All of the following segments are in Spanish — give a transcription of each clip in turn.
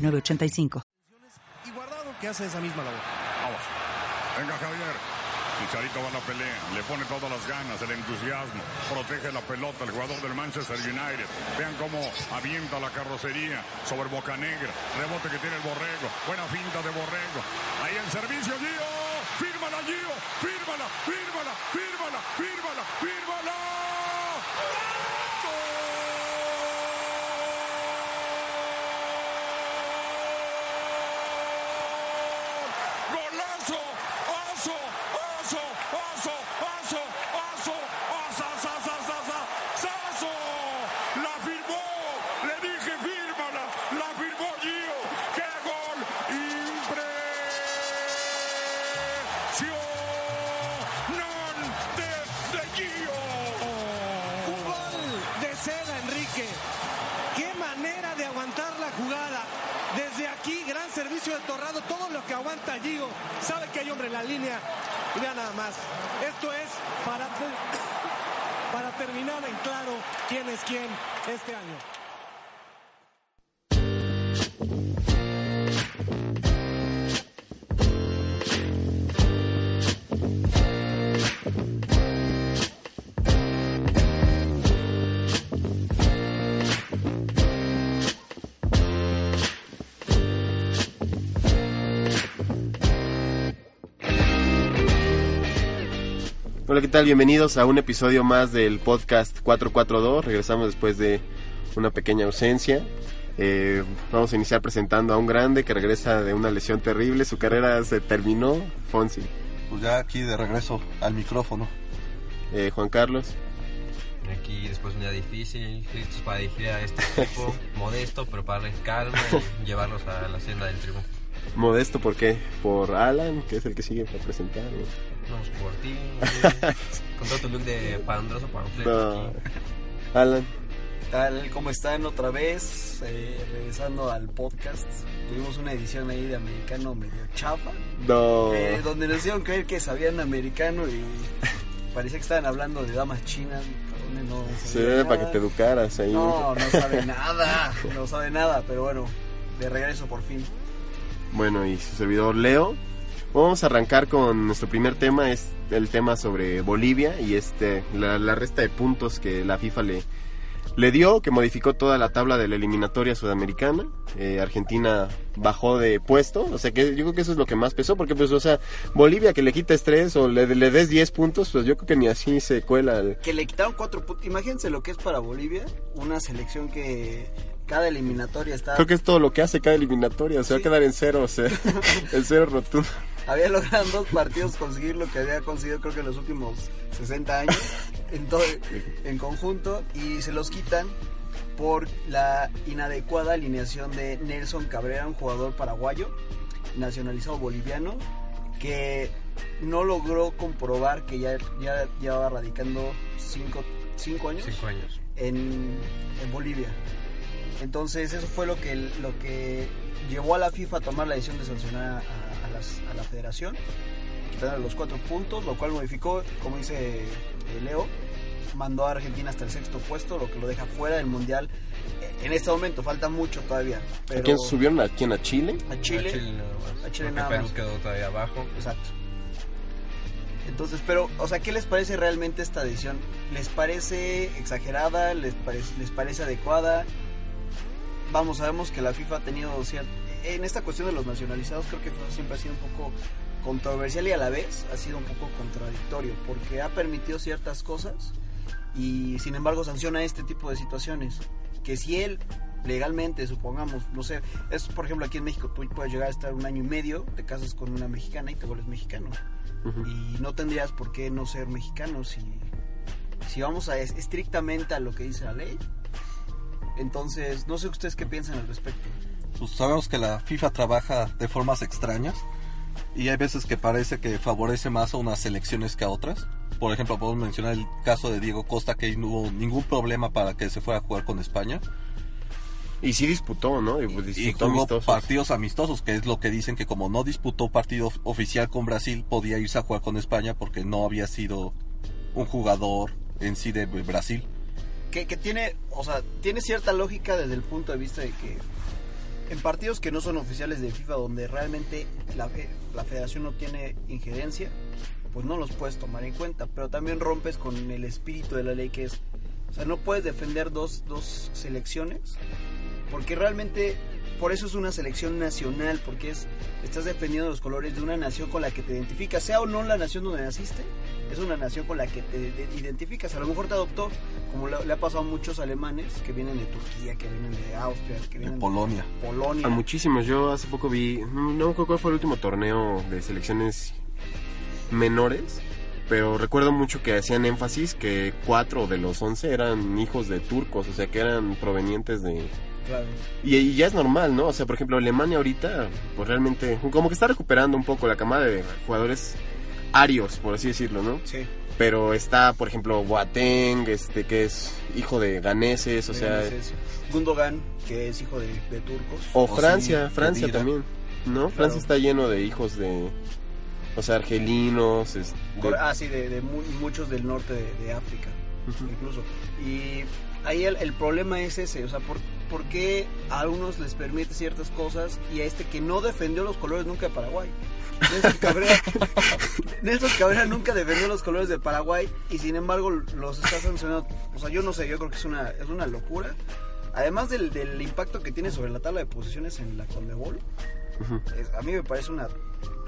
906985. Y guardado que hace esa misma labor. Vamos. Venga, Javier. Chicharito va a la pelea, le pone todas las ganas, el entusiasmo, protege la pelota, el jugador del Manchester United. Vean cómo avienta la carrocería sobre Boca Negra, rebote que tiene el Borrego, buena finta de Borrego. Ahí el servicio, Gio, fírmala, Gio, fírmala, fírmala, fírmala, Sabe que hay hombre en la línea. Y vea nada más. Esto es para, para terminar en claro quién es quién este año. Hola, ¿qué tal? Bienvenidos a un episodio más del podcast 442. Regresamos después de una pequeña ausencia. Eh, vamos a iniciar presentando a un grande que regresa de una lesión terrible. Su carrera se terminó. Fonsi. Pues ya aquí de regreso al micrófono. Eh, Juan Carlos. Aquí después de un día difícil, listos para dirigir a este equipo, modesto, pero para darles calma y llevarlos a la senda del triunfo. Modesto, ¿por qué? Por Alan, que es el que sigue para presentar. ¿no? Por ti, con todo tu look de pandroso panfleto. No. Alan. tal? ¿Cómo están otra vez? Eh, regresando al podcast. Tuvimos una edición ahí de americano medio chafa. No. eh, donde nos hicieron creer que sabían americano y parecía que estaban hablando de damas chinas. no Sí, para que te educaras ahí. No, no sabe nada. No sabe nada, pero bueno, de regreso por fin. Bueno, y su servidor Leo. Vamos a arrancar con nuestro primer tema, es el tema sobre Bolivia y este la, la resta de puntos que la FIFA le, le dio, que modificó toda la tabla de la eliminatoria sudamericana. Eh, Argentina bajó de puesto, o sea que yo creo que eso es lo que más pesó, porque pues, o sea, Bolivia que le quites 3 o le, le des 10 puntos, pues yo creo que ni así se cuela. el- que le quitaron cuatro puntos. Imagínense lo que es para Bolivia, una selección que cada eliminatoria está Creo que es todo lo que hace cada eliminatoria, se va a Sí. quedar en cero, o sea, en cero rotundo. Había logrado en dos partidos conseguir lo que había conseguido creo que en los últimos 60 años en todo en conjunto y se los quitan por la inadecuada alineación de Nelson Cabrera, un jugador paraguayo nacionalizado boliviano que no logró comprobar que ya ya llevaba radicando cinco, cinco años Cinco años. en, en Bolivia. Entonces eso fue lo que, lo que llevó a la FIFA a tomar la decisión de sancionar a las- a la federación, quitarle los cuatro puntos, lo cual modificó, como dice eh, Leo, mandó a Argentina hasta el sexto puesto, lo que lo deja fuera del Mundial. Eh, En este momento falta mucho todavía. Pero ¿A quién subieron? ¿A quién? ¿A Chile? A Chile. A Chile nada más. A Chile Porque nada Perú más. quedó todavía abajo. Exacto. Entonces, pero, o sea, ¿qué les parece realmente esta decisión? ¿Les parece exagerada? ¿Les parece, les parece adecuada? Vamos, sabemos que la FIFA ha tenido cierto... En esta cuestión de los nacionalizados creo que siempre ha sido un poco controversial y a la vez ha sido un poco contradictorio porque ha permitido ciertas cosas y sin embargo sanciona este tipo de situaciones que si él legalmente supongamos no sé es por ejemplo aquí en México tú puedes llegar a estar un año y medio te casas con una mexicana y te vuelves mexicano. Ujú. y no tendrías por qué no ser mexicano si si vamos a es- estrictamente a lo que dice la ley. Entonces no sé ustedes qué piensan al respecto pues sabemos que la FIFA trabaja de formas extrañas y hay veces que parece que favorece más a unas selecciones que a otras. Por ejemplo, podemos mencionar el caso de Diego Costa que no hubo ningún problema para que se fuera a jugar con España. Y sí disputó, ¿no? Y, pues, Y disputó jugó amistosos. partidos amistosos, que es lo que dicen que como no disputó partido of- oficial con Brasil, podía irse a jugar con España porque no había sido un jugador en sí de Brasil. que, que tiene, o sea, tiene cierta lógica desde el punto de vista de que en partidos que no son oficiales de FIFA, donde realmente la, fe- la federación no tiene injerencia, pues no los puedes tomar en cuenta. Pero también rompes con el espíritu de la ley que es, o sea, no puedes defender dos, dos selecciones, porque realmente por eso es una selección nacional, porque es estás defendiendo los colores de una nación con la que te identificas, sea o no la nación donde naciste, es una nación con la que te de- identificas. A lo mejor te adoptó, como le, le ha pasado a muchos alemanes que vienen de Turquía, que vienen de Austria, que De vienen Polonia. de Polonia. A muchísimos. Yo hace poco vi, no no me acuerdo cuál fue el último torneo de selecciones menores, pero recuerdo mucho que hacían énfasis que cuatro de los once eran hijos de turcos, o sea que eran provenientes de... Claro. Y, y ya es normal, ¿no? O sea, por ejemplo, Alemania ahorita, pues realmente, como que está recuperando un poco la camada de jugadores arios, por así decirlo, ¿no? Sí. Pero está, por ejemplo, Boateng, este, que es hijo de ganeses, o sea... Es eso. Gundogan, que es hijo de, de turcos. O O Francia, sí, Francia también, ¿no? Francia está lleno de hijos de, o sea, argelinos, Ah, sí, de, de mu- muchos del norte de, África, incluso. Y ahí el, el problema es ese, o sea, ¿por, por qué a unos les permite ciertas cosas y a este que no defendió los colores nunca de Paraguay? Nelson Cabrera, Nelson Cabrera nunca defendió los colores de Paraguay y sin embargo los está sancionando. O sea, yo no sé, yo creo que es una, es una locura. Además del, del impacto que tiene sobre la tabla de posiciones en la Conmebol, es- a mí me parece una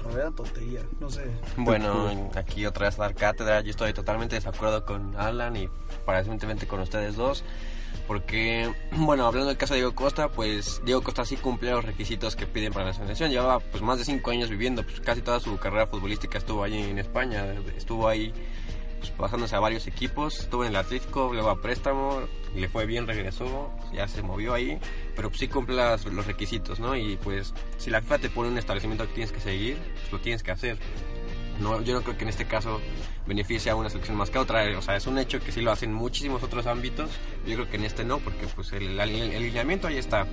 verdadera tontería. No sé. Bueno, aquí otra vez dar cátedra. Yo estoy totalmente de desacuerdo con Alan y aparentemente con ustedes dos. Porque, bueno, hablando del caso de Diego Costa, pues Diego Costa sí cumple los requisitos que piden para la selección. Llevaba pues más de cinco años viviendo, pues casi toda su carrera futbolística estuvo ahí en España. Estuvo ahí pues, pasándose a varios equipos. Estuvo en el Atlético, luego a préstamo, le fue bien, regresó, ya se movió ahí. Pero pues sí cumple las- los requisitos, ¿no? Y pues si la FIFA te pone un establecimiento que tienes que seguir, pues lo tienes que hacer. No, yo no creo que en este caso beneficie a una selección más que a otra. O sea, es un hecho que sí lo hacen en muchísimos otros ámbitos. Yo creo que en este no, porque pues el, alineamiento ahí está.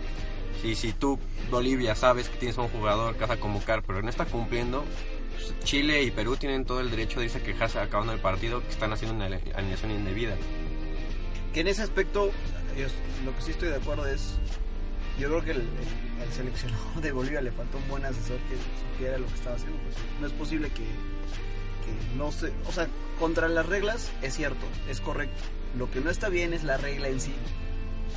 Si, si tú, Bolivia, sabes que tienes a un jugador que vas a convocar, pero no está cumpliendo, pues, Chile y Perú tienen todo el derecho de irse a quejarse acabando el partido que están haciendo una alineación indebida. que en ese aspecto lo que sí estoy de acuerdo es yo creo que el, el- al seleccionador de Bolivia le faltó un buen asesor que supiera lo que estaba haciendo pues, no es posible que, que no se o sea contra las reglas es cierto es correcto. Lo que no está bien es la regla en sí.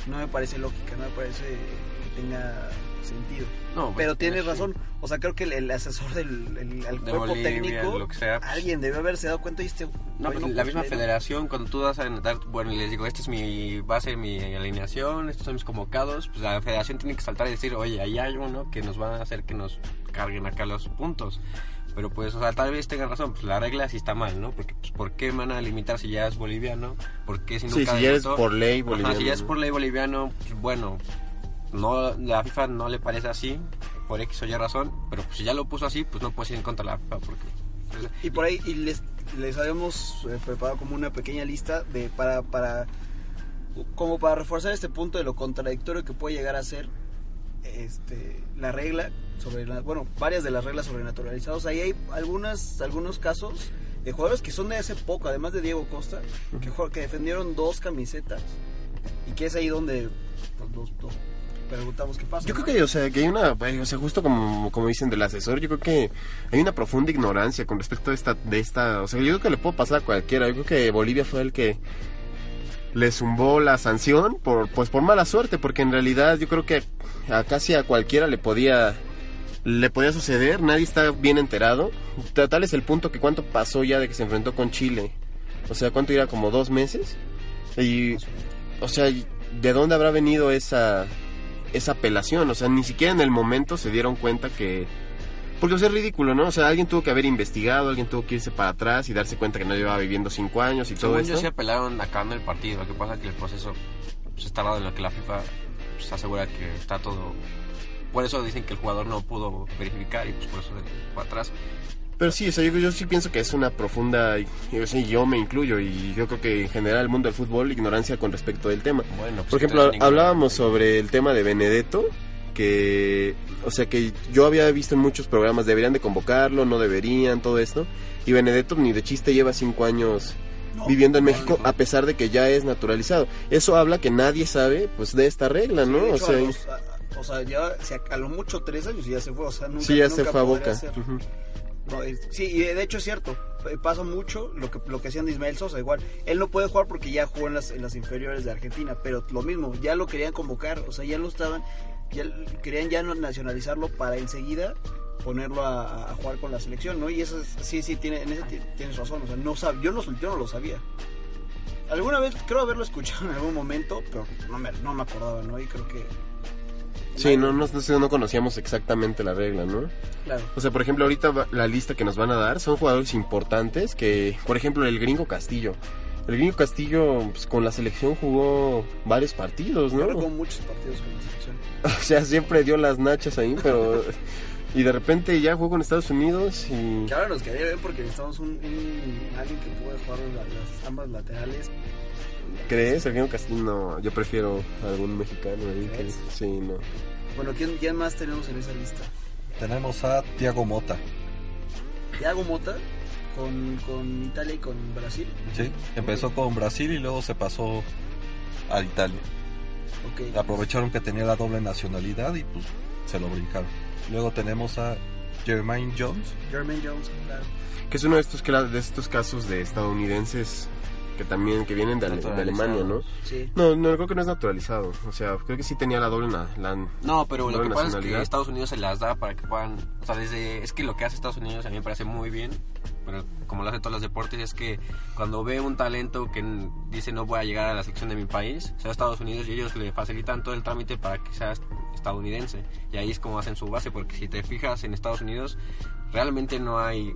No me parece lógica no me parece que tenga sentido No, pues, pero tienes sí. razón o sea creo que el, el asesor del el, De cuerpo Bolivia, técnico lo que sea, pues, alguien debe haberse dado cuenta y este No, pues no la misma federación, cuando tú das a dar, bueno, les digo, esta es mi base, mi alineación, estos son mis convocados, pues la federación tiene que saltar y decir, oye, ahí hay uno que nos va a hacer que nos carguen acá los puntos. Pero pues, o sea, tal vez tengan razón, pues la regla sí está mal, ¿no? Porque, pues, ¿por qué van a limitar si ya es boliviano? ¿Por qué si Sí, nunca si ya es debutó? por ley Ajá, boliviano. si ya es por ley boliviano, pues bueno, no, la FIFA no le parece así, por X o Y razón, pero pues si ya lo puso así, pues no puedes ir en contra de la FIFA, porque... pues, Y por ahí y les, les habíamos eh, preparado como una pequeña lista de para, para como para reforzar este punto de lo contradictorio que puede llegar a ser este, la regla sobre la- bueno varias de las reglas sobrenaturalizados ahí hay algunas algunos casos de jugadores que son de hace poco además de Diego Costa que, que defendieron dos camisetas y que es ahí donde pues, nos, nos preguntamos qué pasa Yo creo que, o sea, que hay una, o sea, justo como, como dicen del asesor, yo creo que hay una profunda ignorancia con respecto a esta, de esta, o sea, yo creo que le puede pasar a cualquiera, yo creo que Bolivia fue el que le zumbó la sanción por, pues por mala suerte, porque en realidad yo creo que a casi a cualquiera le podía, le podía suceder, nadie está bien enterado, Ta- tal es el punto que cuánto pasó ya de que se enfrentó con Chile, o sea, cuánto era como dos meses, y, o sea, ¿de dónde habrá venido esa, esa apelación? O sea, ni siquiera en el momento se dieron cuenta que... Porque o sea, es ridículo, ¿no? O sea, alguien tuvo que haber investigado, alguien tuvo que irse para atrás y darse cuenta que no llevaba viviendo cinco años y todo Según eso. sí apelaron acabando el partido. Lo que pasa es que el proceso pues, está dado en lo que la FIFA pues, asegura que está todo por eso dicen que el jugador no pudo verificar y pues por eso fue atrás. Pero sí, o sea, yo, yo sí pienso que es una profunda, y- yo, sí, yo me incluyo y yo creo que en general el mundo del fútbol ignorancia con respecto del tema. Bueno, pues, Por ejemplo, hablábamos sobre el tema de Benedetto, que, o sea, que yo había visto en muchos programas, deberían de convocarlo, no deberían, todo esto, y Benedetto ni de chiste lleva cinco años viviendo en México a pesar de que ya es naturalizado. Eso habla que nadie sabe, pues, de esta regla, ¿no? Sí, o sea, a los- a- o sea, ya si a, a lo mucho tres años y ya se fue, o sea, nunca, sí, ya se fue a Boca. No, sí, y de hecho es cierto, eh, pasa mucho lo que lo que hacían de Ismael Sosa, igual. Él no puede jugar porque ya jugó en las, inferiores de Argentina, pero lo mismo, ya lo querían convocar, o sea, ya lo estaban, ya querían ya nacionalizarlo para enseguida ponerlo a, jugar con la selección, ¿no? Y eso es- sí, sí, tiene, en ti- tienes razón, o sea, no sab, yo, no, yo no lo sabía. Alguna vez creo haberlo escuchado en algún momento, pero no me, no me acordaba, ¿no? Y creo que... Sí, no, no, no, no conocíamos exactamente la regla, ¿no? Claro. O sea, por ejemplo, ahorita va- la lista que nos van a dar son jugadores importantes que, por ejemplo, el gringo Castillo. El gringo Castillo pues, con la selección jugó varios partidos, Yo ¿no? jugó muchos partidos con la selección. O sea, siempre dio las nachas ahí, pero... y de repente ya jugó con Estados Unidos y... Que ahora nos quedaría bien porque necesitamos un, un- alguien que pueda jugar la- las ambas laterales. ¿Crees? El gringo Castillo, no, yo prefiero algún mexicano ahí que... Sí, no. Bueno, ¿quién, quién más tenemos en esa lista? Tenemos a Thiago Mota. Thiago Mota con, con Italia y con Brasil. ¿sí? Empezó con Brasil y luego se pasó a Italia. Ok. Aprovecharon que tenía la doble nacionalidad y pues se lo brincaron. Luego tenemos a Jermaine Jones. Jermaine Jones, claro. Que es uno de estos, de estos casos de estadounidenses que también, que vienen de, Ale- de Alemania, ¿no? Sí. No, no, creo que no es naturalizado. O sea, creo que sí tenía la doble na- la, No, pero lo doble que pasa es que. Estados Unidos se las da para que puedan, o sea, desde, es que lo que hace Estados Unidos a mí me parece muy bien, pero como lo hace todos los deportes, es que cuando ve un talento que dice no voy a llegar a la sección de mi país, sea Estados Unidos y ellos le facilitan todo el trámite para que sea estadounidense. Y ahí es como hacen su base, porque si te fijas en Estados Unidos, realmente no hay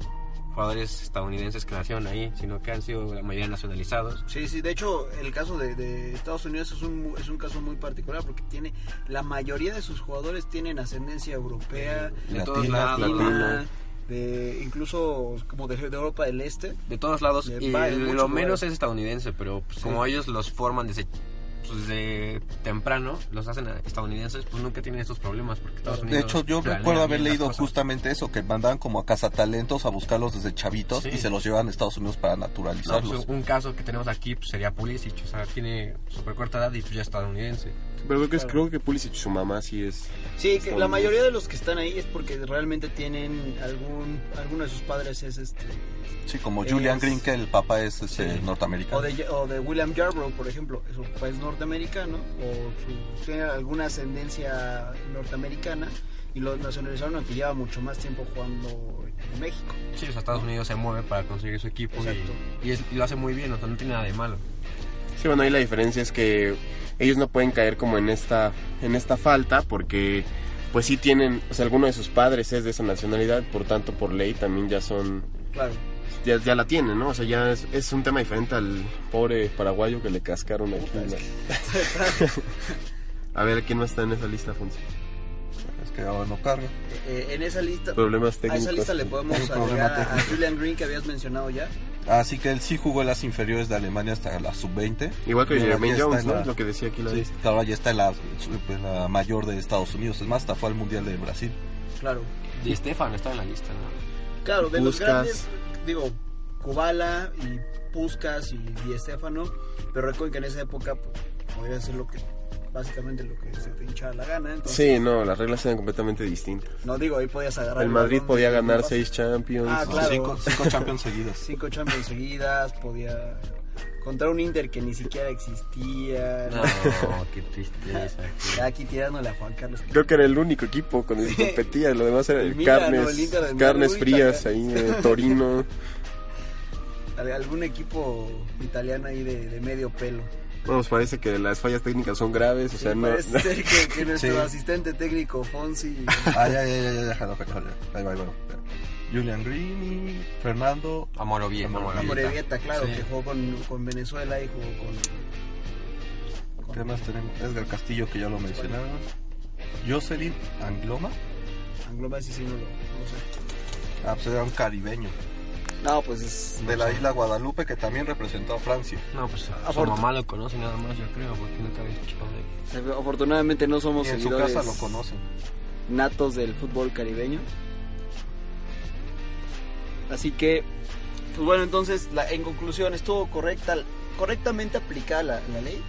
jugadores estadounidenses que nacieron ahí, sino que han sido la mayoría nacionalizados. Sí, sí, de hecho el caso de, de Estados Unidos es un, es un caso muy particular porque tiene la mayoría de sus jugadores tienen ascendencia europea, De Latina, todos lados. latina, de incluso como de, de Europa del Este. de todos lados y lo menos lugares. es estadounidense pero pues, como ellos los forman desde pues, desde temprano los hacen estadounidenses pues nunca tienen estos problemas porque Estados De Unidos hecho, yo recuerdo haber leído justamente eso, que mandaban como a cazatalentos a buscarlos desde chavitos Sí. y se los llevan a Estados Unidos para No, naturalizarlos. pues, un caso que tenemos aquí pues, sería Pulisic o sea tiene súper corta edad y pues ya es estadounidense Pero creo que, es, Claro. creo que Pulisic, su mamá, sí es... Sí, que la mayoría de los que están ahí es porque realmente tienen algún alguno de sus padres es este Sí, como Es- Julian Green, que el papá es este, Sí. norteamericano. o de, o de William Yarbrough, por ejemplo, su papá es norteamericano o su, tiene alguna ascendencia norteamericana y lo nacionalizaron aunque lleva mucho más tiempo jugando en México. sí o sea Estados Unidos se mueve para conseguir su equipo Exacto. y, y, es- y lo hace muy bien o sea no tiene nada de malo Sí, bueno, ahí la diferencia es que ellos no pueden caer como en esta, en esta falta porque pues sí tienen, o sea, alguno de sus padres es de esa nacionalidad, por tanto por ley también ya son, Claro. ya, ya la tienen, ¿no? O sea, ya es, es un tema diferente al pobre paraguayo que le cascaron aquí. La- A ver, ¿quién más está en esa lista, Afonso? Es que ahora no carga. Eh, en esa lista Problemas a técnicos. esa lista le podemos agregar a, a. Julian Green que habías mencionado ya. Así que él sí jugó en las inferiores de Alemania hasta la sub-20. Igual que Y ahora Jermaine ya está Jones, ¿no? la- Es lo que decía aquí la Sí, ahora ya está en la, en la mayor de Estados Unidos. Es más, hasta fue al Mundial de Brasil. Claro. y Stefan está en la lista ¿no? Claro, de los grandes, digo, Kubala y Puskas y Di Stefano, pero recuerden que en esa época pues, podía hacer lo que, básicamente lo que se te hinchara la gana. Entonces, Sí, no, las reglas eran completamente distintas. No digo, ahí podías agarrar. El Madrid podía ganar seis Champions. Ah, claro. Cinco, cinco Champions seguidas. Cinco Champions seguidas, podía. Contra un Inter que ni siquiera existía. no qué tristeza Ya aquí tirándole a Juan Carlos. Creo que era el único equipo con el que competía, lo demás era El carnes, ¿no? El Inter de carnes frías ahí, eh, Torino. Al- Algún equipo italiano ahí de, de medio pelo. Nos parece que las fallas técnicas son graves, o sea, Sí, no... parece ser que, que nuestro Sí. asistente técnico Fonsi. Ah, ya, ya, ya, ya, déjalo, déjalo, ya. Ahí va, ahí va. Julian Green y Fernando. Amorovieja Amorovieja. Amorevieta, claro, Sí. que jugó con, con Venezuela y jugó con. ¿Qué más tenemos? Edgar Castillo, que ya lo mencionaba. Jocelyn Angloma. Angloma sí, sí, no lo, no lo sé. Ah, pues era un caribeño. No, pues es... De la isla Guadalupe que también representó a Francia. No, pues su mamá lo conoce nada más, yo creo, porque nunca había escuchado de él. Afortunadamente no somos Y en su casa lo conocen. natos del fútbol caribeño. Así que, pues bueno, entonces, la, en conclusión, estuvo correcta, correctamente aplicada la, la ley.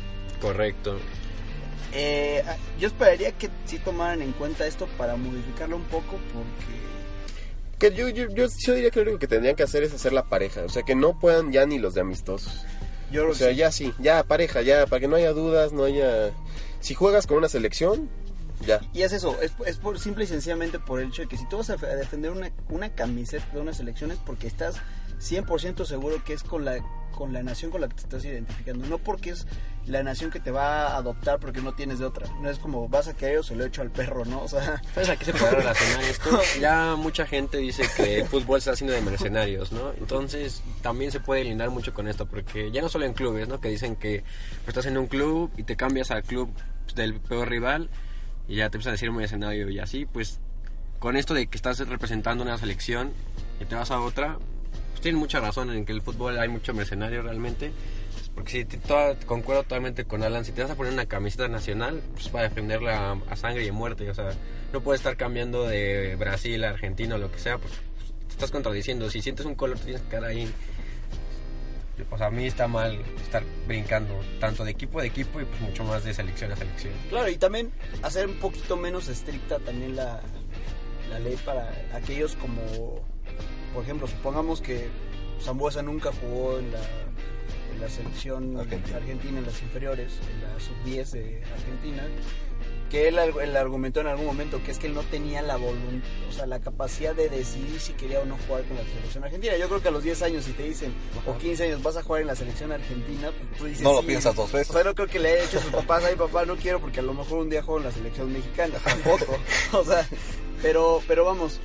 Correcto. Eh, yo esperaría que sí tomaran en cuenta esto para modificarlo un poco, porque Que yo, yo, yo, yo diría que lo único que tendrían que hacer es hacer la pareja. O sea, que no puedan ya ni los de amistosos. yo O sea, sí. ya sí, ya pareja, ya, para que no haya dudas, no haya... Si juegas con una selección, ya. Y es eso, es, es por, simple y sencillamente por el hecho de que si tú vas a defender una, una camiseta de una selección es porque estás 100% seguro que es con la, con la nación con la que te estás identificando. No porque es la nación que te va a adoptar porque no tienes de otra. No es como vas a querer o se lo echo al perro, ¿no? O sea, ¿Sabes a qué se puede relacionar esto? Ya mucha gente dice que el fútbol se está haciendo de mercenarios, ¿no? Entonces también se puede lindar mucho con esto, porque ya no solo en clubes, ¿no? Que dicen que pues, estás en un club y te cambias al club del peor rival y ya te empiezan a decir mercenario y así, pues con esto de que estás representando una selección y te vas a otra, pues tienen mucha razón en que el fútbol hay mucho mercenario realmente. Porque si toda- concuerdo totalmente con Alan, si te vas a poner una camiseta nacional, pues para defenderla a, a sangre y muerte, o sea, no puedes estar cambiando de Brasil a Argentina o lo que sea, pues te estás contradiciendo. Si sientes un color, tienes que quedar ahí. O sea, a mí está mal estar brincando tanto de equipo a equipo y pues mucho más de selección a selección. claro, y también hacer un poquito menos estricta también la, la ley para aquellos como, por ejemplo, supongamos que Zambuesa nunca jugó en la, en la selección Argentina. argentina. en las inferiores, en la sub-10 de Argentina, que él, él argumentó en algún momento que es que él no tenía la voluntad, o sea, la capacidad de decidir si quería o no jugar con la selección argentina. Yo creo que a los 10 años, si te dicen, o 15 años, vas a jugar en la selección argentina, pues tú dices, No lo sí. piensas dos veces. O sea, no creo que le haya dicho a sus papás, ay papá, no quiero porque a lo mejor un día juego en la selección mexicana, tampoco. o sea, pero, pero vamos,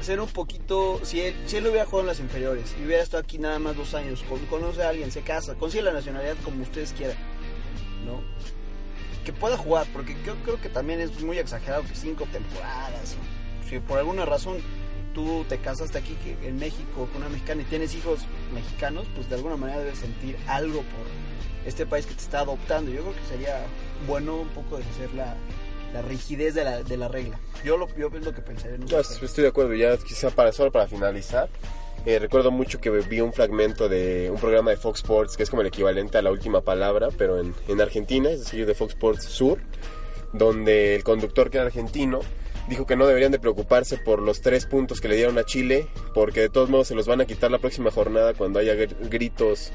ser un poquito, si él, si él hubiera jugado en las inferiores y hubiera estado aquí nada más dos años, con- conoce a alguien, se casa, consigue la nacionalidad como ustedes quieran, ¿no? Que pueda jugar, porque creo, creo que también es muy exagerado que cinco temporadas, si por alguna razón tú te casaste aquí que en México con una mexicana y tienes hijos mexicanos, pues de alguna manera debes sentir algo por este país que te está adoptando. Yo creo que sería bueno un poco deshacer la, la rigidez de la, de la regla. Yo lo, yo es lo que pensaría en No, estoy de acuerdo, ya quizá para solo para finalizar. eh, recuerdo mucho que vi un fragmento de un programa de Fox Sports que es como el equivalente a la última palabra, pero en, en Argentina, es decir, de Fox Sports Sur, donde el conductor que era argentino dijo que no deberían de preocuparse por los tres puntos que le dieron a Chile, porque de todos modos se los van a quitar la próxima jornada cuando haya gr- gritos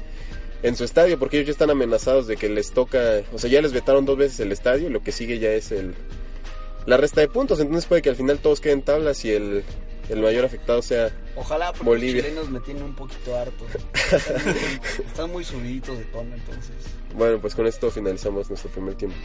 en su estadio, porque ellos ya están amenazados de que les toca, o sea, ya les vetaron dos veces el estadio, lo que sigue ya es el la resta de puntos, entonces puede que al final todos queden tablas y el, el mayor afectado sea Ojalá, porque Bolivia. los chilenos me tienen un poquito harto. Están muy, están muy subiditos de tono, entonces. Bueno, pues con esto finalizamos nuestro primer tiempo.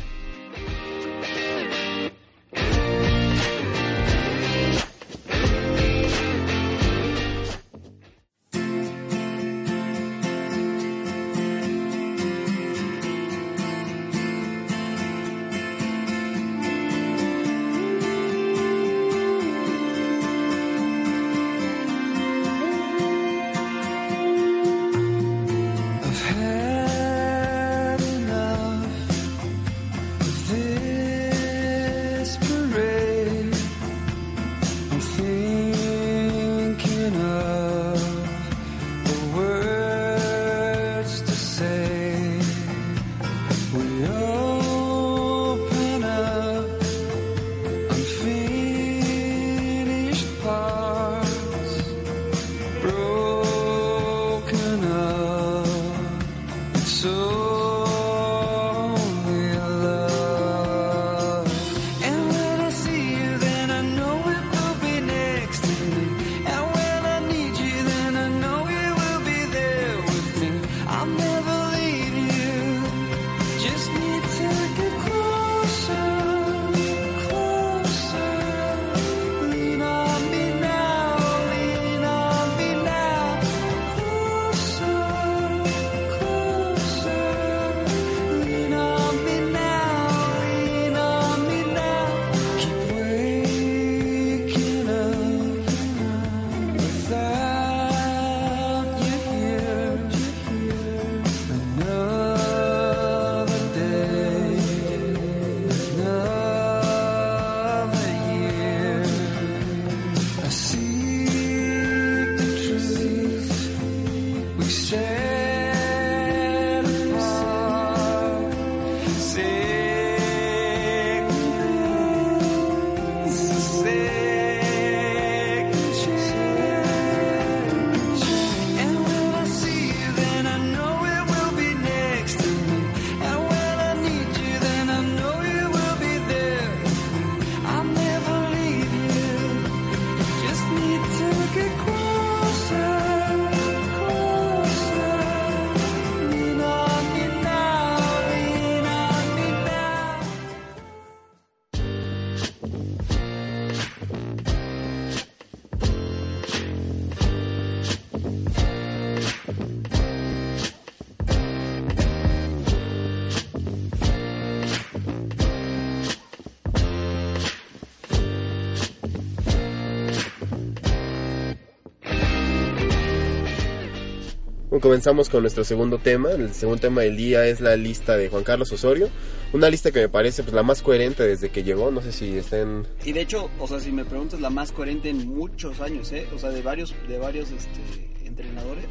Comenzamos con nuestro segundo tema. El segundo tema del día es la lista de Juan Carlos Osorio. Una lista que me parece pues, la más coherente desde que llegó. No sé si estén... Y de hecho, o sea, si me preguntas, la más coherente en muchos años, ¿eh? O sea, de varios, de varios este, entrenadores.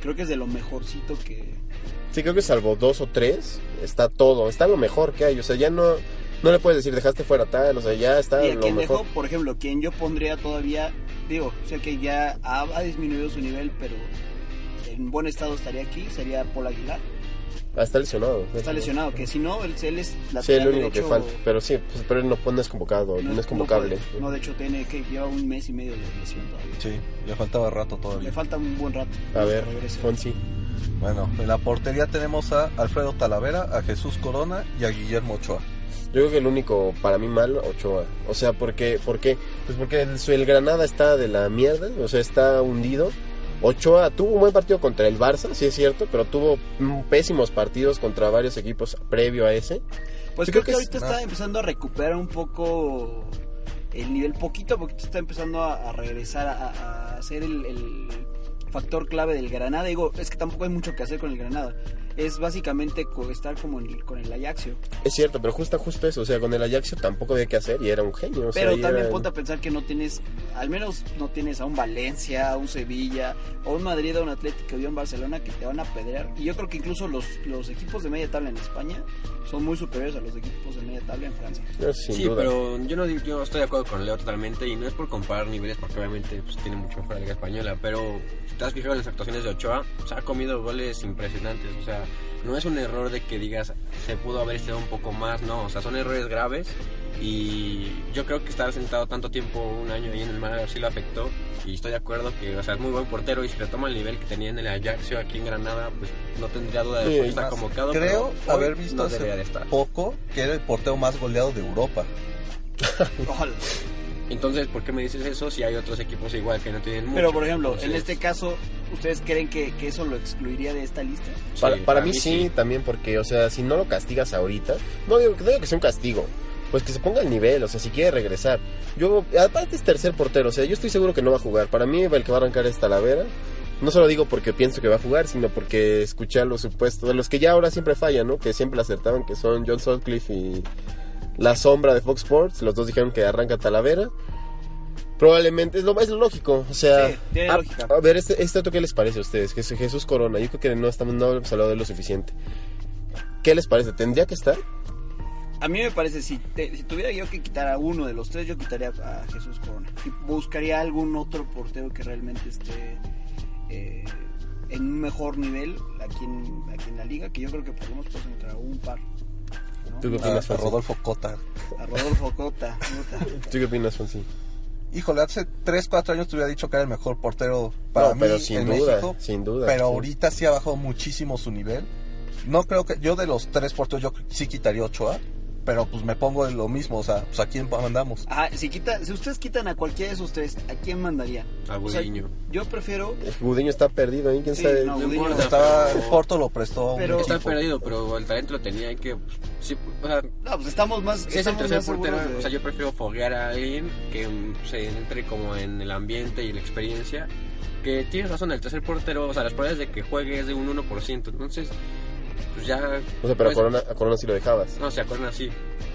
Creo que es de lo mejorcito que... Sí, creo que salvo dos o tres, está todo. Está lo mejor que hay. O sea, ya no, no le puedes decir dejaste fuera tal. O sea, ya está Y a lo quien mejor. dejó, por ejemplo, quien yo pondría todavía, digo, sé que ya ha, ha disminuido su nivel, pero en buen estado estaría aquí, sería Paul Aguilar. Ah, está lesionado. Está lesionado, que si no, él, él es lateral Sí, el único que falta. Pero sí, pues, pero él no, no es convocado, no, es convocable. No, de hecho, tiene que lleva un mes y medio de lesión todavía. Sí, le faltaba rato Le todavía. falta un buen rato. a ver. Fonsi. Bueno, en la portería tenemos a Alfredo Talavera, a Jesús Corona y a Guillermo Ochoa. Yo creo que el único para mí mal, Ochoa. O sea, porque, ¿por qué? Pues porque el, el Granada está de la mierda, o sea, está hundido. Ochoa tuvo un buen partido contra el Barça, sí es cierto, pero tuvo pésimos partidos contra varios equipos previo a ese. Pues creo, creo que, que ahorita es- está empezando a recuperar un poco el nivel, poquito a poquito está empezando a, a regresar a, a ser el, el factor clave del Granada. Digo, es que tampoco hay mucho que hacer con el Granada. Es básicamente co- estar como en el- con el Ajaxio. Es cierto, pero justo, justo eso, o sea, con el Ajaxio tampoco había que hacer y era un genio. O sea, Pero y también era- ponte a pensar que no tienes, al menos no tienes a un Valencia, a un Sevilla, o un Madrid, a un Atlético y a un Barcelona que te van a pedrear. Y yo creo que incluso los, los equipos de media tabla en España son muy superiores a los equipos de media tabla en Francia. No, sí, duda. pero yo no yo estoy de acuerdo con Leo totalmente y no es por comparar niveles porque obviamente pues, tiene mucho mejor la Liga Española, pero si te has fijado en las actuaciones de Ochoa, se ha comido goles impresionantes, o sea, no es un error de que digas se pudo haber estado un poco más, no, o sea, son errores graves y yo creo que estar sentado tanto tiempo, un año ahí en el Málaga sí lo afectó y estoy de acuerdo que, o sea, es muy buen portero y si retoma el nivel que tenía en el Ajaxio aquí en Granada, pues no tendría duda de Sí, y estar Más, convocado. Creo pero haber visto no hace debería de estar. poco que era el portero más goleado de Europa. Entonces, ¿por qué me dices eso si hay otros equipos igual que no tienen mucho? Pero por ejemplo, en este caso, ¿ustedes creen que, que eso lo excluiría de esta lista? sí, Para, para mí sí, también porque, o sea, si no lo castigas ahorita, no digo, no digo que sea un castigo, pues que se ponga al nivel, o sea, si quiere regresar. Yo, aparte es tercer portero, o sea, yo estoy seguro que no va a jugar. Para mí el que va a arrancar es Talavera. No solo digo porque pienso que va a jugar, sino porque escuché a los supuestos, de los que ya ahora siempre fallan, ¿no? Que siempre acertaban, que son John Sutcliffe y La Sombra de Fox Sports. Los dos dijeron que arranca Talavera. Probablemente es lo, es lo lógico, o sea... Sí, tiene a, lógica. a ver, este, este otro, ¿qué les parece a ustedes? Que es Jesús Corona, yo creo que no, estamos, no hemos hablado de lo suficiente. ¿Qué les parece? ¿Tendría que estar? A mí me parece, si, te- si tuviera yo que quitar a uno de los tres, yo quitaría a Jesús Corona. Y buscaría algún otro portero que realmente esté eh, en un mejor nivel aquí en, aquí en la liga, que yo creo que puedes encontrar un par. ¿No? ¿Tú qué A, opinas, a Fonsi? Rodolfo Cota. A Rodolfo Cota. ¿Tú qué opinas, Fonsi? Híjole, hace 3, 4 años te hubiera dicho que era el mejor portero para No, mí pero sin en duda, México. sin duda, Pero sí. ahorita sí ha bajado muchísimo su nivel. No creo que yo de los tres porteros yo sí quitaría Ochoa, pero pues me pongo en lo mismo, o sea, pues a quién mandamos. Ah, si, quita, si ustedes quitan a cualquiera de esos tres, ¿a quién mandarían? A O sea, Gudiño. yo prefiero... Gudiño está perdido ahí, quién Sí, sabe. no, No Gudiño pero- el Porto lo prestó a un Pero- Está perdido, pero el talento lo tenía. Hay que. pues, sí, o sea, No, pues estamos más... si es el estamos tercer portero, de- o sea, yo prefiero foguear a alguien que mm, se entre como en el ambiente y la experiencia. Que tienes razón, el tercer portero, o sea, las probabilidades de que juegue es de un 1%. Entonces, pues ya. O sea, pero a pues, Corona, a Corona sí lo dejabas. No, se acuerdan así.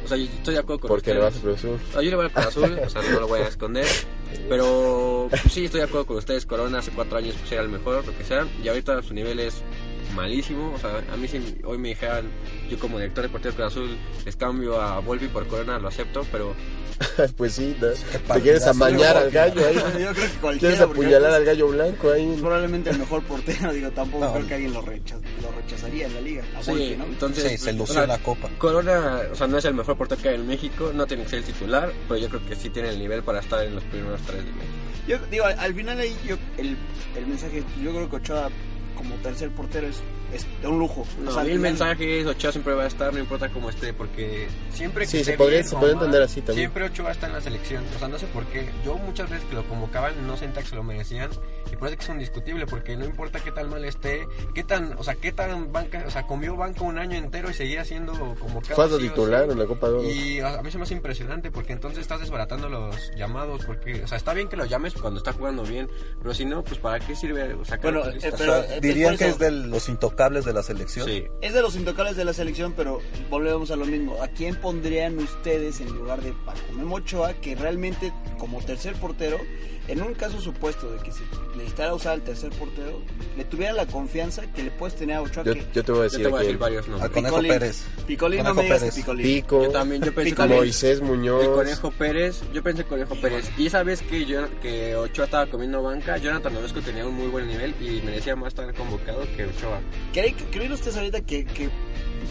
O sea, yo estoy de acuerdo con Porque le vas a ustedes. Cruz Azul. Yo le voy al Cruz Azul, o sea, no lo voy a esconder. Pero pues, sí, estoy de acuerdo con ustedes. Corona hace cuatro años pues, era el mejor, lo que sea. Y ahorita su nivel es malísimo. O sea, a mí si hoy me dijeran, yo como director deportivo de Cruz Azul, les cambio a Volpi por Corona, lo acepto. Pero pues sí, ¿no? te quieres amañar al gallo ahí. Yo creo que cualquiera... Quieres apuñalar es al gallo blanco ahí. Probablemente el mejor portero, digo, tampoco No. creo que alguien lo, recha- lo rechazaría en la liga. A sí, Volpi, ¿no? entonces. Sí, se pues, lució o sea, la copa. Corona, o sea, no es el mejor portero que hay en México, no tiene que ser el titular, pero yo creo que sí tiene el nivel para estar en los primeros tres de México. Yo digo, al, al final ahí yo, el, el mensaje, yo creo que Ochoa como tercer portero es es un lujo. No, O sea, mil mensajes, Ochoa siempre va a estar, no importa cómo esté, porque siempre que Sí, esté se podría- bien se o podría mal, entender así también. Siempre Ochoa está en la selección, o sea, no sé por qué. Yo muchas veces que lo convocaban no sentía que se lo merecían y por eso es que es indiscutible, porque no importa qué tan mal esté, qué tan, o sea, qué tan banca, o sea, comió banco un año entero y seguía siendo convocado. Fue sí o titular sí. en la Copa de Oro. Y a mí se me hace impresionante porque entonces estás desbaratando los llamados, porque, o sea, está bien que lo llames cuando está jugando bien, pero si no, pues ¿para qué sirve sacar Bueno, a tu lista? eh, O pero, sea, eh, dirían que es de los intocables de la selección. Sí. Es de los intocables de la selección, pero volvemos a lo mismo. ¿A quién pondrían ustedes en lugar de Paco Memo Ochoa, que realmente como tercer portero, en un caso supuesto de que se necesitara usar al tercer portero, le tuviera la confianza que le puedes tener a Ochoa Yo, que yo te voy a Yo decir te voy a decir varios nombres. Al Conejo Picolín. Pérez. Picolín no me digas que Pérez. Picolín. Pico, Yo también, yo pensé. Moisés Muñoz. El Conejo Pérez, yo pensé Conejo Pérez. Y esa vez que, yo, que Ochoa estaba comiendo banca, Jonathan Orozco tenía un muy buen nivel y merecía más estar convocado que Ochoa. ¿Creen, ¿Creen ustedes ahorita que, que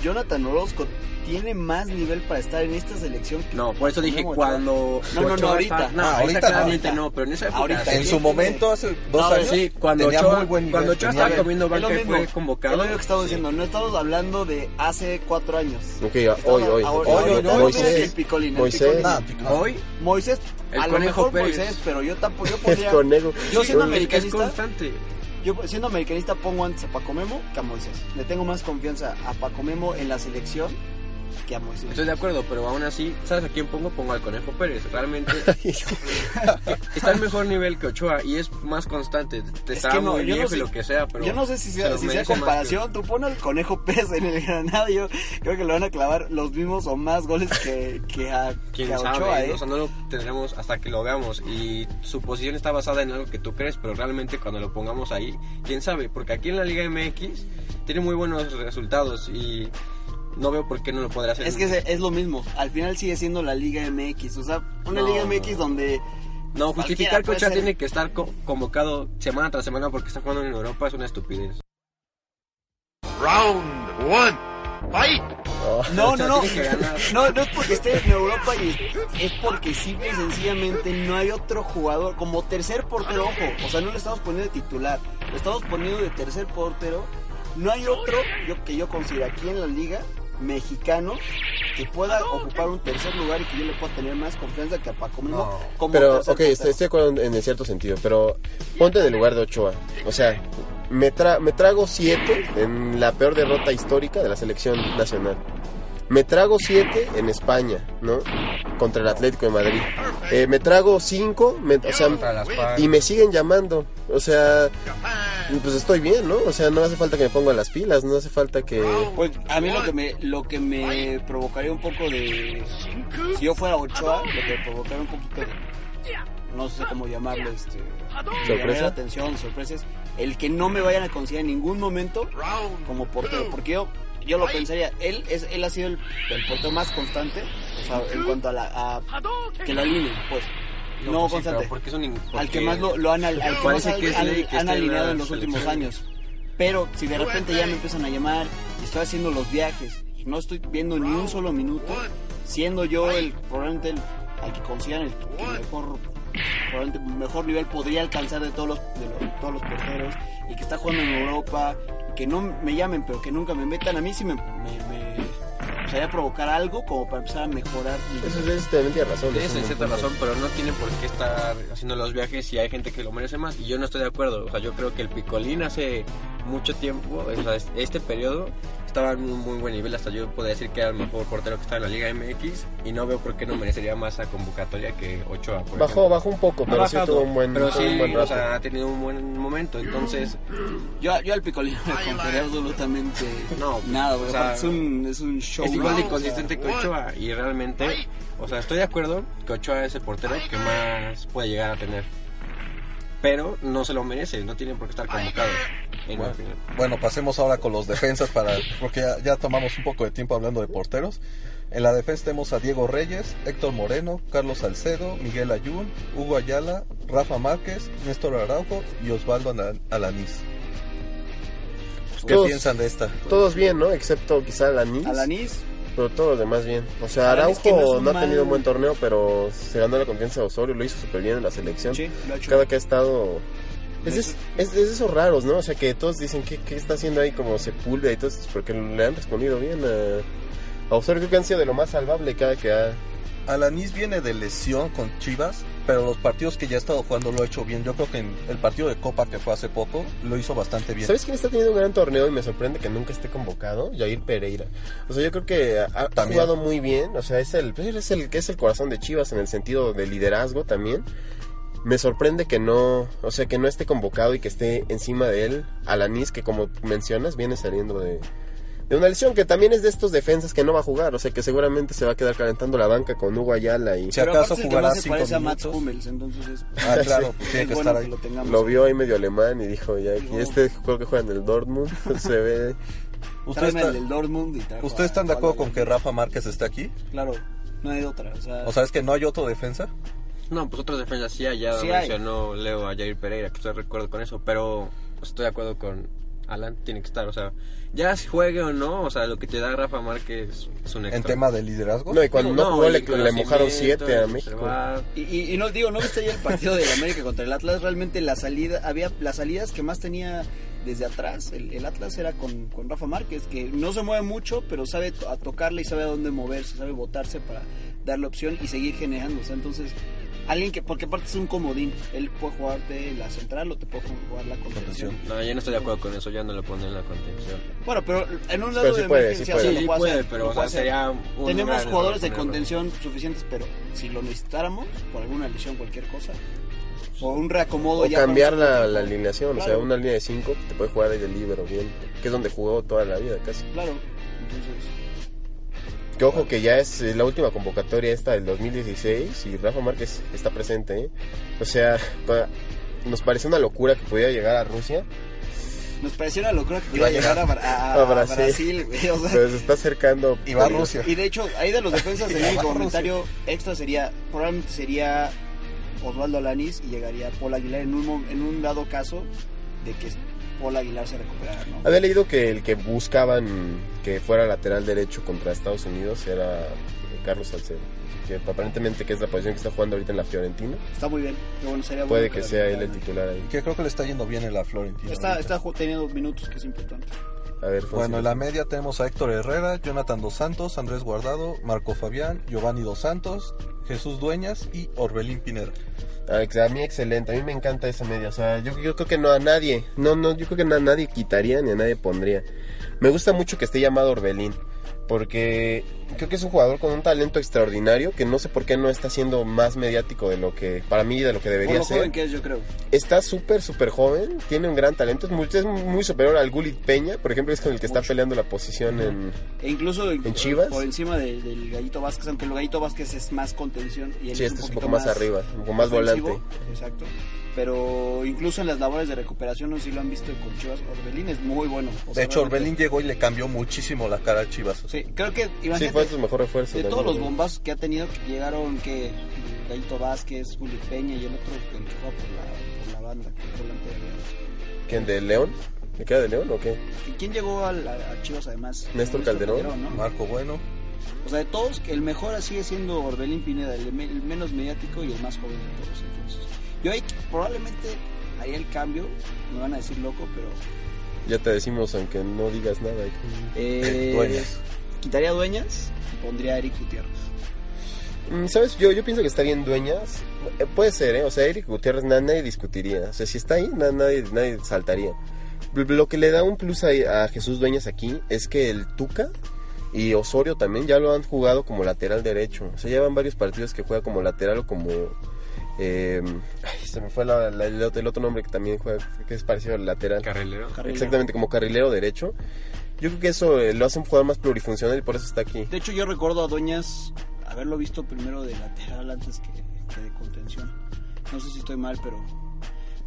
Jonathan Orozco tiene más nivel para estar en esta selección? que No, por eso dije cuando. No, no, no, ahorita. no, Ah, ahorita, ahorita, claramente ahorita. no, pero en esa época. Ahorita. sí. En su momento, hace dos No, años, Sí, cuando tenía Ochoa, muy buen nivel. cuando Ochoa estaba comiendo banca fue convocado. Es lo mismo que estamos sí. diciendo. No estamos hablando de hace cuatro años. Ok, Estamos hoy, hoy. ahora- Hoy, hoy, no Moisés. el Picolín, el Moisés. Picolín. Nah, pico- Hoy, Moisés, El a lo mejor Pérez. Moisés, pero yo tampoco yo El podría, conejo. yo siendo es que es americanista, constante. Yo siendo americanista pongo antes a Paco Memo que a Moisés. Le tengo más confianza a Paco Memo en la selección que a Moisés. Estoy de acuerdo, pero aún así, ¿sabes a quién pongo? Pongo al Conejo Pérez. Realmente está en mejor nivel que Ochoa y es más constante. Te Es está que no, muy yo no viejo sé- y lo que sea, pero. yo no sé si se sea, si sea comparación. Tú pon al Conejo Pérez en el Granada. Yo creo que le van a clavar los mismos o más goles que, que a, Quién que a sabe, Ochoa. ¿eh? o sea, no lo tendremos hasta que lo veamos y su posición está basada en algo que tú crees, pero realmente cuando lo pongamos ahí, quién sabe, porque aquí en la Liga MX tiene muy buenos resultados y no veo por qué no lo podrá hacer. Es que es, es lo mismo. Al final sigue siendo la Liga MX. O sea, una No, Liga MX no. donde no, justificar que Ochoa ser- tiene que estar co- convocado semana tras semana porque está jugando en Europa es una estupidez. Round one. Fight. Oh, No, no, no. No, no es porque esté en Europa y es porque simple y sencillamente no hay otro jugador como tercer portero, ojo. O sea, no lo estamos poniendo de titular, lo estamos poniendo de tercer portero. No hay otro yo, que yo considero aquí en la liga mexicano que pueda ocupar un tercer lugar y que yo le pueda tener más confianza que a Paco Memo No. como Pero, ok, estoy, estoy de acuerdo en, en cierto sentido, pero ponte en el lugar de Ochoa. O sea, me, tra- me trago siete en la peor derrota histórica de la selección nacional. Me trago siete en España, ¿no? Contra el Atlético de Madrid. Eh, me trago cinco, me- o sea, y me siguen llamando. O sea, pues estoy bien, ¿no? O sea, no hace falta que me ponga las pilas, no hace falta que... Pues a mí lo que me lo que me provocaría un poco de si yo fuera Ochoa, lo que me provocaría un poquito de no sé cómo llamarlo, este ¿Sorpresa? atención, sorpresas, el que no me vayan a considerar en ningún momento como portero, porque yo yo lo pensaría, él es él ha sido el, el portero más constante, o sea, en cuanto a la a que lo alineen, pues. No, sí, constante. porque al que más lo, lo han, al que más que han- que han en alineado en los últimos años. Pero si de repente ya me empiezan a llamar y estoy haciendo los viajes no estoy viendo ni un solo minuto, siendo yo el probablemente el, al que consideran el que mejor probablemente mejor nivel podría alcanzar de todos los de los- todos los porteros y que está jugando en Europa y que no me llamen pero que nunca me metan a mí sí me, me, me gustaría provocar algo como para empezar a mejorar mi- Eso es, tiene razón. Tienes es cierta razón, pero no tiene por qué estar haciendo los viajes si hay gente que lo merece más. Y yo no estoy de acuerdo. O sea, yo creo que el Picolín hace mucho tiempo, o sea, este periodo, estaba en un muy buen nivel. Hasta yo podría decir que era el mejor portero que estaba en la Liga MX. Y no veo por qué no merecería más a convocatoria que Ochoa. por Bajó, ejemplo. bajó un poco, pero sí tuvo un buen, pero tuvo un sí, buen o rato. sea, ha tenido un buen momento. Entonces, yo, yo al picolín no le compraría absolutamente No, nada o sea, es un, es un show es igual de inconsistente que Ochoa. Y realmente, o sea, estoy de acuerdo que Ochoa es el portero que más puede llegar a tener. Pero no se lo merece, no tiene por qué estar convocado. En Bueno, bueno, pasemos ahora con los defensas para porque ya, ya tomamos un poco de tiempo hablando de porteros. En la defensa tenemos a Diego Reyes, Héctor Moreno, Carlos Salcedo, Miguel Ayun, Hugo Ayala, Rafa Márquez, Néstor Araujo y Osvaldo Ala- Alanís. ¿Qué Todos- piensan de esta? Todos bien, ¿no? Excepto quizá Alanis. Alanis Pero todos los demás bien. O sea, Araujo que no ha tenido un buen torneo, pero se ganó la confianza de Osorio, lo hizo súper bien en la selección. sí lo ha hecho Cada que ha estado Es, de- es de esos raros, ¿no? O sea, que todos dicen, ¿qué, qué está haciendo ahí como Sepúlveda y todo esto? Porque le han respondido bien a, a Osorio. Creo que han sido de lo más salvable cada que ha... Alanis viene de lesión con Chivas, pero los partidos que ya ha estado jugando lo ha hecho bien. Yo creo que en el partido de Copa que fue hace poco lo hizo bastante bien. ¿Sabes quién está teniendo un gran torneo y me sorprende que nunca esté convocado? Jair Pereira. O sea, yo creo que ha, También. jugado muy bien. O sea, es el, pues, es el que es el corazón de Chivas en el sentido de liderazgo también. Me sorprende que no, o sea, que no esté convocado y que esté encima de él Alanis, que como mencionas, viene saliendo de, de una lesión, que también es de estos defensas que no va a jugar. O sea, que seguramente se va a quedar calentando la banca con Hugo Ayala y... Si Pero acaso que jugará se cinco parece a Mats minutos. Hummels, entonces es, Ah, claro, Sí. pues tiene es que bueno estar que ahí. lo tengamos. Lo vio ahí medio alemán y dijo, ya, y este creo que juega en el Dortmund, se ve... ¿Ustedes, Tráeme el está- del Dortmund y trajo ¿Ustedes a- están de acuerdo con que Rafa Márquez esté aquí? Claro, no hay otra. O sea, O sea, es que no hay otro defensa. No, pues otras defensas sí, ya Sí hay. mencionó Leo a Jair Pereira, que estoy de acuerdo con eso, pero estoy de acuerdo con Alan, tiene que estar, o sea, ya si juegue o no, o sea, lo que te da Rafa Márquez es un extra. En tema de liderazgo. No, y cuando no, jugó y le, le mojaron 7 a México. Y, y- y no digo, ¿no viste ayer el partido del América contra el Atlas? Realmente la salida, había las salidas que más tenía desde atrás. El, el Atlas era con, con Rafa Márquez, que no se mueve mucho, pero sabe to- a tocarle y sabe a dónde moverse, sabe botarse para darle opción y seguir generando. O sea, entonces, alguien que, porque aparte es un comodín, él puede jugarte la central o te puede jugar la contención. No, yo no estoy de acuerdo con eso, yo no lo pone en la contención. Bueno, pero en un lado Pero sí de puede, emergencia sí puede. Sí, puede puede, hacer, pero lo o puede sea, hacer. sería un Tenemos jugadores de contención suficientes, pero si lo necesitáramos, por alguna lesión, cualquier cosa, o un reacomodo O ya cambiar la, alineación, o sea, una línea de 5 te puede jugar ahí de libero bien, que es donde jugó toda la vida casi. Claro, entonces, Que ojo que ya es la última convocatoria esta del 2016 y Rafa Márquez está presente, ¿eh? O sea, nos parece una locura que pudiera llegar a Rusia, nos pareció una locura que iba a llegar a, a- A a Brasil. Brasil, o sea, pero se está acercando. Y va a Rusia. y de hecho, ahí de los defensas, el Y único va a comentario extra sería, probablemente sería Osvaldo Alanis y llegaría Paul Aguilar en un, en un dado caso de que Paul Aguilar se recuperara, ¿no? Había leído que el que buscaban que fuera lateral derecho contra Estados Unidos era Carlos Salcedo, que aparentemente que es la posición que está jugando ahorita en la Fiorentina. Está muy bien, pero bueno, sería Puede bueno que la sea él el titular ahí. Que creo que le está yendo bien en la Florentina. Está, ahorita. está teniendo minutos, que es importante. A ver, Bueno, en la media tenemos a Héctor Herrera, Jonathan Dos Santos, Andrés Guardado, Marco Fabián, Giovanni Dos Santos, Jesús Dueñas y Orbelín Pineda. Ah, A mí excelente, a mí me encanta esa media, o sea, yo, yo creo que no a nadie, no, no, yo creo que no a nadie quitaría ni a nadie pondría. Me gusta mucho que esté llamado Orbelín, porque creo que es un jugador con un talento extraordinario que no sé por qué no está siendo más mediático de lo que, para mí, de lo que debería lo ser. joven que es, yo creo. Está súper, súper joven, tiene un gran talento, es muy, es muy superior al Gulit Peña, por ejemplo, es con el que está peleando la posición en... E incluso ¿En Chivas? por encima de- del Gallito Vázquez, aunque el Gallito Vázquez es más contención y él Sí, es este es un poco más arriba, un poco más ofensivo, volante. Exacto. Pero incluso en las labores de recuperación, no sé si lo han visto con Chivas, Orbelín es muy bueno. O De sea, hecho, realmente- Orbelín llegó y le cambió muchísimo la cara a Chivas. Sí, creo que, Sí, fue su mejor refuerzo. de todos los bombazos que ha tenido, que llegaron que el Gallito Vázquez, Juli Peña y el otro que juega por la, por la banda, que es volante de León. ¿Quién, de León? ¿Le queda de León o qué? ¿Y quién llegó al- a, a Chivas además? Néstor Calderón. ¿no? Marco Bueno. O sea, de todos, el mejor sigue siendo Orbelín Pineda, el, me- el menos mediático y el más joven de todos. Entonces, yo ahí probablemente haría el cambio, me van a decir loco, pero Ya te decimos, aunque no digas nada. eh. quitaría dueñas y pondría a Eric Gutiérrez. Mm, ¿Sabes? Yo, yo pienso que está bien Dueñas. Eh, puede ser, ¿eh? O sea, Eric Gutiérrez na- nadie discutiría. O sea, si está ahí, na- nadie, nadie saltaría. Lo que le da un plus a, a Jesús Dueñas aquí es que el Tuca y Osorio también ya lo han jugado como lateral derecho. O sea, llevan varios partidos que juega como lateral o como... eh, ay, se me fue la- la- el, otro, el otro nombre que también juega, que es parecido al lateral. Carrilero. Carrilero. Exactamente, como carrilero derecho. Yo creo que eso eh, lo hace un jugador más plurifuncional y por eso está aquí. De hecho, yo recuerdo a Dueñas haberlo visto primero de lateral antes que, que de contención. No sé si estoy mal, pero.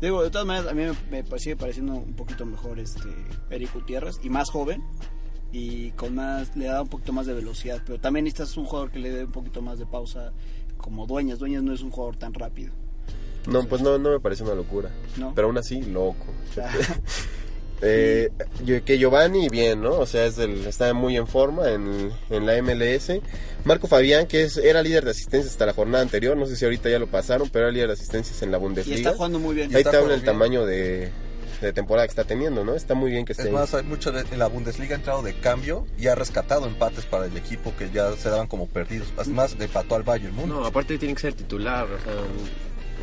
Digo, de todas maneras, a mí me, me sigue pareciendo un poquito mejor este Eric Gutiérrez y más joven. Y con más, le da un poquito más de velocidad. Pero también necesitas un jugador que le dé un poquito más de pausa, como Dueñas. Dueñas no es un jugador tan rápido. No, pues no, no me parece una locura. ¿No? Pero aún así, loco. Eh, que Giovanni bien, ¿no? O sea, es del, está muy en forma en, en la MLS. Marco Fabián, que es, era líder de asistencias hasta la jornada anterior, no sé si ahorita ya lo pasaron, pero era líder de asistencias en la Y Bundesliga. está jugando muy bien. Y Ahí está te habla el bien. tamaño de, de temporada que está teniendo, ¿no? Está muy bien que esté Es ahí. más, hay mucho en la Bundesliga ha entrado de cambio y ha rescatado empates para el equipo que ya se daban como perdidos. Además, le empató al Bayern Múnich. No, aparte tiene que ser titular, o sea,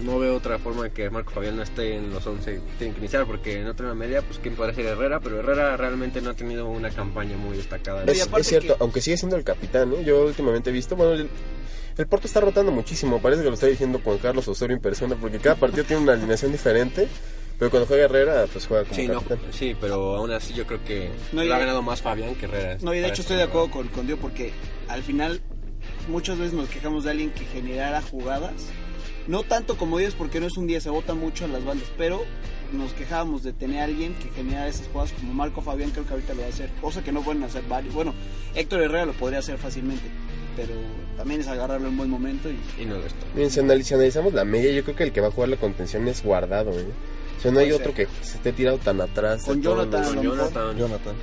no veo otra forma de que Marco Fabián no esté en los 11 que tienen que iniciar, porque en otra media, pues quién podría ser Herrera, pero Herrera realmente no ha tenido una campaña muy destacada. Es, cierto, que- aunque sigue siendo el capitán, ¿eh? Yo últimamente he visto, bueno, el, el Porto está rotando muchísimo, parece que lo está diciendo Juan Carlos Osorio en persona, porque cada partido tiene una alineación diferente, pero cuando juega Herrera, pues juega como Sí, no, sí, pero aún así yo creo que No, lo ha ganado más Fabián que Herrera. No, y de hecho esta estoy de acuerdo con, con Dio porque al final muchas veces nos quejamos de alguien que generara jugadas. No tanto como Dios porque no es un día, se vota mucho a las bandas, pero nos quejábamos de tener a alguien que generara esas jugadas como Marco Fabián creo que ahorita lo va a hacer, cosa que no pueden hacer varios. Bueno, Héctor Herrera lo podría hacer fácilmente, pero también es agarrarlo en buen momento y Y no lo está. Miren, si, analiz- si analizamos la media, yo creo que el que va a jugar la contención es guardado, ¿eh? O sea, no hay otro que se esté tirado tan atrás. Con Jonathan, Con. Jonathan. Jonathan.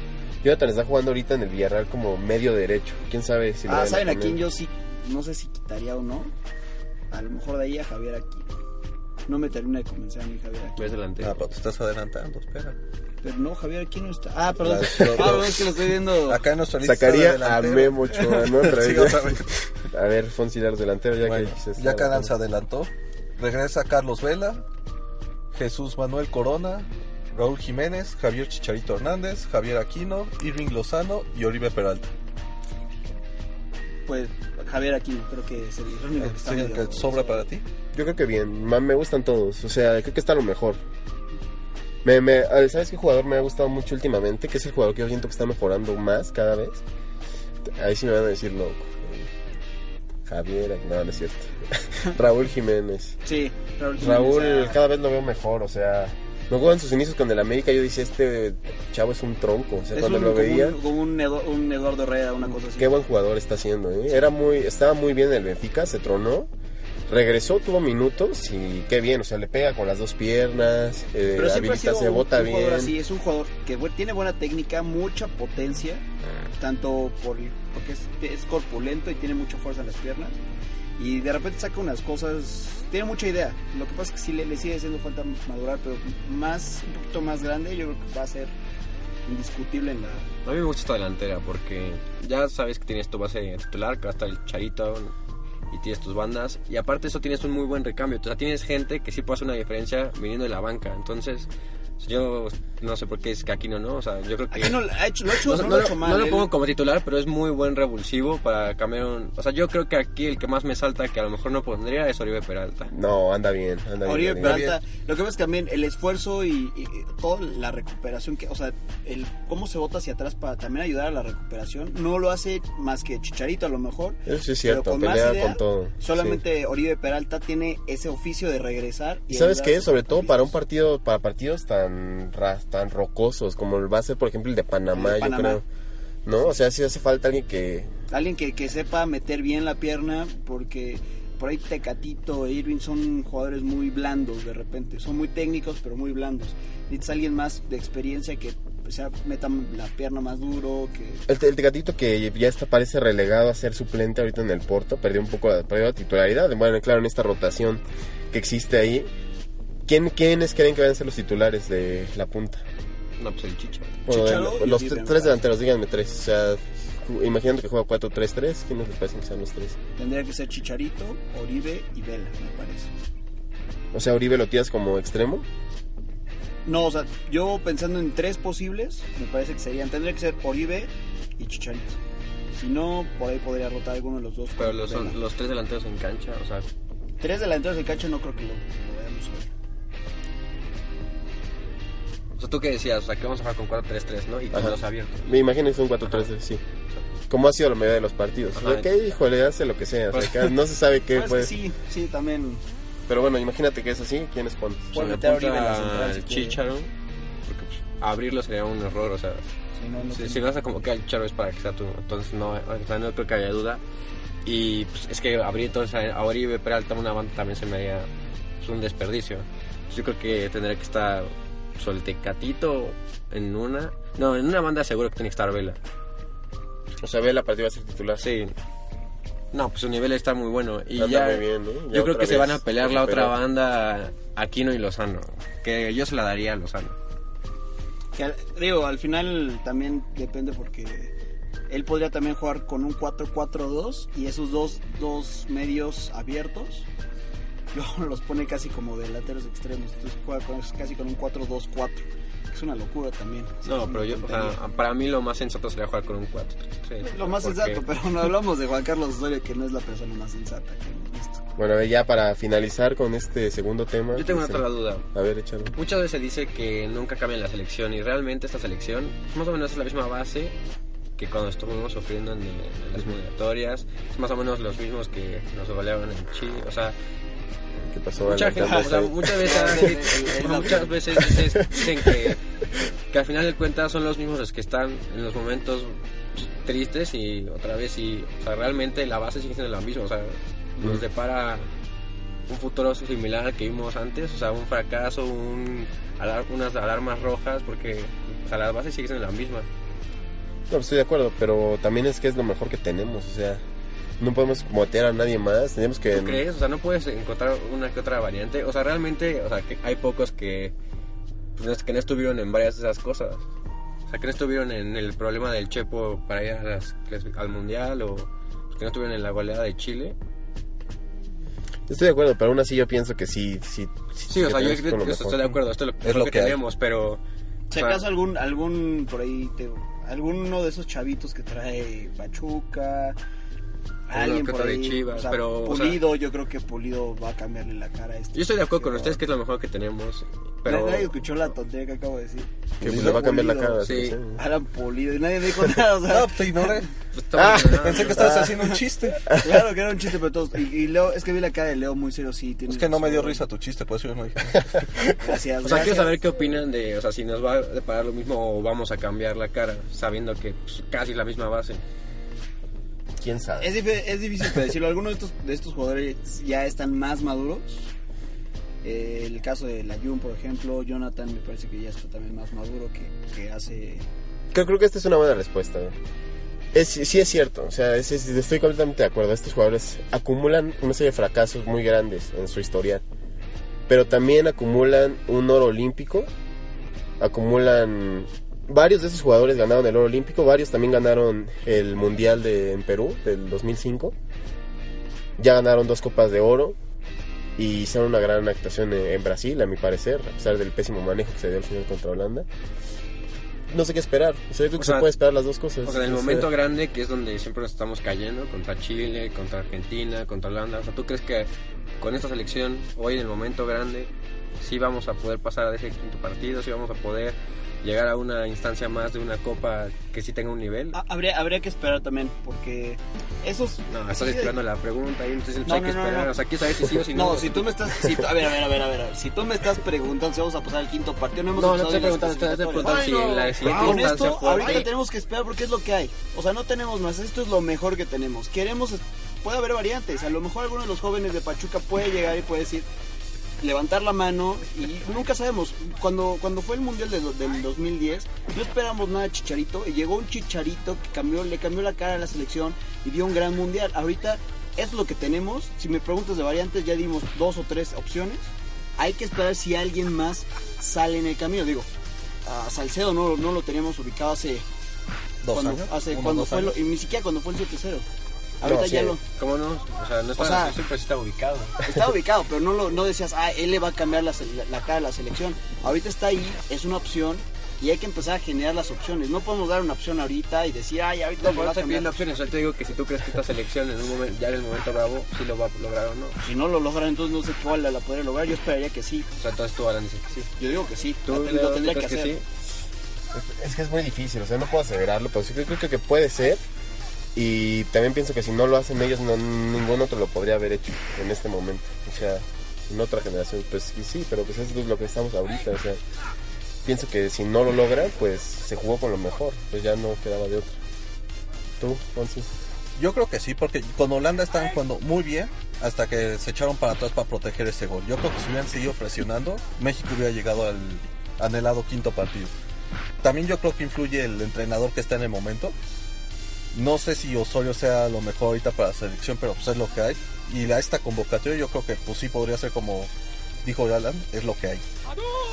Jonathan está jugando ahorita en el Villarreal como medio derecho. ¿Quién sabe si lo Ah, ¿saben a quién yo sí? No sé si quitaría o no. A lo mejor de ahí a Javier aquí. No me termina de convencer a mí Javier aquí. Ves delantero. Ah, pero te estás adelantando, espera. Pero no, Javier aquí no está. Ah, perdón. Ah, perdón, es que lo estoy viendo. Acá en nuestra lista Sacaría a delantero- Memo Ochoa, ¿no? Otra Sí, vez. otra vez. A ver, Fonsi, los delanteros, ya Bueno, que ya está Canan se adelantó. Regresa Carlos Vela, Jesús Manuel Corona, Raúl Jiménez, Javier Chicharito Hernández, Javier Aquino, Irving Lozano y Oribe Peralta. Pues Javier aquí creo que es el único que está Sí, el medio- que sobra para ti. Yo creo que bien, me gustan todos, o sea, creo que está lo mejor. Me, me, ah, ¿Sabes qué jugador me ha gustado mucho últimamente? Que es el jugador que yo siento que está mejorando más cada vez. Ahí sí me van a decir loco. Javier, no, no es cierto. Raúl Jiménez. Sí, Raúl. Jiménez, Raúl ah, cada vez lo veo mejor, o sea, me acuerdo en sus inicios con el América, yo decía, este chavo es un tronco, o sea, es cuando un, lo como veía, un, como un, un Eduardo Herrera, una cosa así. qué buen jugador está haciendo, ¿eh? Era muy, estaba muy bien en el Benfica, se tronó, regresó, tuvo minutos y qué bien, o sea, le pega con las dos piernas, eh, Pero habilita, se bota bien. así, es un jugador que tiene buena técnica, mucha potencia, tanto por porque es, es corpulento y tiene mucha fuerza en las piernas. Y de repente saca unas cosas, tiene mucha idea. Lo que pasa es que sí le, le sigue haciendo falta madurar, pero más, un poquito más grande, yo creo que va a ser indiscutible en la... A mí me gusta esta delantera porque ya sabes que tienes tu base titular, que va a estar el Charito y tienes tus bandas. Y aparte eso tienes un muy buen recambio. O sea, tienes gente que sí puede hacer una diferencia viniendo de la banca. Entonces, yo no sé por qué es que aquí no, ¿no? O sea, yo creo que... Aquí no, ha hecho, lo ha hecho, no, no no lo ha lo- hecho mal. no lo él- pongo como titular, pero es muy buen revulsivo para cambiar un... O sea, yo creo que aquí el que más me salta, que a lo mejor no pondría, es Oribe Peralta. No, anda bien, anda bien. Oribe anda bien. Peralta, lo que pasa es que también el esfuerzo y, toda la recuperación que, o sea, el cómo se bota hacia atrás para también ayudar a la recuperación, no lo hace más que Chicharito a lo mejor. Eso sí es pero cierto, con más pelea idea, con todo. Solamente Oribe Peralta tiene ese oficio de regresar. ¿Y sabes qué? Sobre todo para un partido, para partidos tan, ra- tan rocosos como va a ser, por ejemplo, el de Panamá, El de yo creo. ¿No? O sea, sí hace falta alguien que... Alguien que, que sepa meter bien la pierna, porque por ahí Tecatito e Irving son jugadores muy blandos de repente. Son muy técnicos, pero muy blandos. Necesitas alguien más de experiencia que o sea, meta la pierna más duro, que El, el Tecatito que ya está parece relegado a ser suplente ahorita en el Porto, perdió un poco perdió la titularidad. Bueno, claro, en esta rotación que existe ahí. ¿Quién, ¿Quiénes creen que van a ser los titulares de la punta? No, pues el Chicha. Bueno, Chicharo el- los Oribe, tres delanteros, díganme tres. O sea, imaginando que juega 4-3-3, ¿quiénes les parecen que sean los tres? tendría que ser Chicharito, Oribe y Vela, me parece. O sea, Uribe lo tiras como extremo. No, o sea, yo pensando en tres posibles, me parece que serían, tendría que ser Oribe y Chicharito. Si no, por ahí podría rotar alguno de los dos. Pero los, Vela. los tres delanteros en cancha, o sea, Tres delanteros de cancha no creo que lo, lo veamos hoy. O sea, tú qué decías, o sea, que vamos a jugar con 4-3-3, ¿no? Y con los abiertos. Me imagino que es un 4-3-3, sí. Como ha sido la mayoría de los partidos. Ajá. Ok, híjole, hace lo que sea. o sea, que no se sabe qué Pues puede. que sí, sí, también. Pero bueno, imagínate que es así. ¿Quiénes pones? O sea, Puede me meter a Oribe en la central, si. Chicharo, porque pues, abrirlo sería un error, o sea, Si no, no si, si vas a como que el Chicharo es para que sea tú, entonces no, o sea, no creo que haya duda. Y pues, es que abrir entonces a Oribe Peralta una banda también se me haría pues, un desperdicio. Yo creo que tendría que estar pues, el Tecatito en una... No, en una banda seguro que tiene que estar Vela. O sea, ve la partida va a ser titular. Sí. No, pues su nivel está muy bueno. Y Anda ya, muy bien, ¿no? Ya yo creo que se van a pelear la otra banda, Aquino y Lozano. Que yo se la daría a Lozano. Que digo, al final también depende porque él podría también jugar con un 4-4-2 y esos dos, dos medios abiertos luego los pone casi como delanteros extremos. Entonces juega con- casi con un 4-2-4. que Es una locura también. No, pero una yo, o sea, para mí lo más sensato sería jugar con un 4. Lo más sensato, pero no hablamos de Juan Carlos Osorio, que no es la persona más sensata que hemos visto. Bueno, a ver, ya para finalizar con este segundo tema. Yo tengo pues, otra duda. A ver, échalo. Muchas veces se dice que nunca cambia la selección y realmente esta selección más o menos es la misma base que cuando estuvimos sufriendo en, en las eliminatorias, es más o menos los mismos que nos goleaban en Chile, o sea, ¿Qué pasó? mucha gente, o sea, Adelantándose. muchas veces, muchas veces dicen que, que al final de cuentas son los mismos los que están en los momentos tristes y otra vez y, o sea, realmente la base sigue siendo la misma, o sea, nos Mm. depara un futuro similar al que vimos antes, o sea, un fracaso, un, alar- unas alarmas rojas, porque o sea, la base sigue siendo la misma. No, estoy de acuerdo, pero también es que es lo mejor que tenemos, o sea, no podemos motear a nadie más, tenemos que... ¿Tú crees? O sea, no puedes encontrar una que otra variante. O sea, realmente, o sea, que hay pocos que, pues, que no estuvieron en varias de esas cosas. O sea, que no estuvieron en el problema del Chepo para ir a las- al Mundial o pues, que no estuvieron en la goleada de Chile. Estoy de acuerdo, pero aún así yo pienso que sí... Sí, Sí, o sea, yo, estoy de acuerdo. Esto es lo, Es lo que, que hay. tenemos, pero... Si sea, acaso algún, algún por ahí, te, alguno de esos chavitos que trae Pachuca, alguien que por trae ahí, Chivas, o sea, pero, o sea- Pulido, yo creo que Pulido va a cambiarle la cara a este. Yo estoy de acuerdo con ustedes que es lo mejor que tenemos. Pero... Nadie escuchó la tontería que acabo de decir. Que pues, le va a cambiar la cara. Sí. Alan Pulido y nadie me dijo nada, o sea, No, te ignoré. pues, estamos- Ah, Pensé que estabas haciendo un chiste. claro que era un chiste, pero todos. Y, y Leo, es que vi la cara de Leo muy serio, sí. tiene Es que no me dio risa tu chiste, por eso yo no dije. Gracias. O sea, quiero saber qué opinan de, o sea, si nos va a deparar lo mismo o vamos a cambiar la cara, sabiendo que pues, casi la misma base. ¿Quién sabe? Es, es difícil predecirlo. Algunos de estos, de estos jugadores ya están más maduros. Eh, el caso de Layun, por ejemplo, Jonathan me parece que ya está también más maduro que, que hace... Creo, creo que esta es una buena respuesta. ¿no? Es, sí es cierto, o sea, es- es- estoy completamente de acuerdo. Estos jugadores acumulan una serie de fracasos muy grandes en su historial, pero también acumulan un oro olímpico, acumulan... Varios de esos jugadores ganaron el oro olímpico, varios también ganaron el mundial de, en Perú del 2005. Ya ganaron dos copas de oro y hicieron una gran actuación en, en Brasil, a mi parecer, a pesar del pésimo manejo que se dio al final contra Holanda no sé qué esperar. O sea, yo creo O que sea, se puede esperar las dos cosas. O sea, en el momento grande, que es donde siempre nos estamos cayendo, contra Chile, contra Argentina, contra Holanda. O sea, ¿tú crees que con esta selección, hoy en el momento grande, sí vamos a poder pasar a ese quinto partido, sí vamos a poder llegar a una instancia más de una copa que sí tenga un nivel? Ah, habría, habría que esperar también, porque esos... No, estás esperando la pregunta y entonces No, hay que no, no, esperar. no. O sea, hay que saber si sí o si no. No, si tú me estás... si a ver, a ver, a ver, a ver. Si tú me estás preguntando si vamos a pasar al quinto partido, no hemos No, no las preguntando, estoy preguntando si clasificatorias. en la siguiente Con instancia esto, ahorita tenemos que esperar porque es lo que hay. O sea, no tenemos más. Esto es lo mejor que tenemos. Queremos. Puede haber variantes. A lo mejor alguno de los jóvenes de Pachuca puede llegar y puede decir. Levantar la mano y nunca sabemos. Cuando, cuando fue el mundial de- del 2010, no esperamos nada de Chicharito. Y llegó un Chicharito que cambió, le cambió la cara a la selección y dio un gran mundial. Ahorita es lo que tenemos. Si me preguntas de variantes, ya dimos dos o tres opciones. Hay que esperar si alguien más sale en el camino. Digo, a Salcedo no, no lo teníamos ubicado hace Dos cuando, años. hace- cuando fue lo- y ni siquiera cuando fue el 7-0. Ahorita No, ya lo ¿Cómo no? O sea, no está, O sea- siempre sí está ubicado. estaba ubicado, pero no lo no decías, ah, él le va a cambiar la, la- la cara a la selección. Ahorita está ahí, es una opción y hay que empezar a generar las opciones. No podemos dar una opción ahorita y decir, ay, ahorita No, no a estoy pidiendo opciones. Yo te digo que si tú crees que esta selección en un momento, ya en el momento bravo, sí lo va a lograr o no. Si no lo logran, entonces no sé cuál la podría lograr. Yo esperaría que sí. O sea, entonces tú, Alan, dices que sí. Yo digo que sí. ¿Tú, Lo, tendría que hacer. sí? Es que es muy difícil, o sea, no puedo aseverarlo, pero sí creo, creo que puede ser. Y también pienso que si no lo hacen ellos, no, ningún otro lo podría haber hecho en este momento. O sea, en otra generación, pues sí, sí, pero pues eso es lo que estamos ahorita. O sea, pienso que si no lo logran, pues se jugó con lo mejor, pues ya no quedaba de otra. ¿Tú, Fonsi? Yo creo que sí, porque con Holanda estaban jugando muy bien hasta que se echaron para atrás para proteger ese gol. Yo creo que si hubieran seguido presionando, México hubiera llegado al, anhelado quinto partido. También yo creo que influye el entrenador que está en el momento. No sé si Osorio sea lo mejor ahorita para la selección, pero pues es lo que hay. Y a esta convocatoria yo creo que pues sí podría ser como dijo Alan, es lo que hay.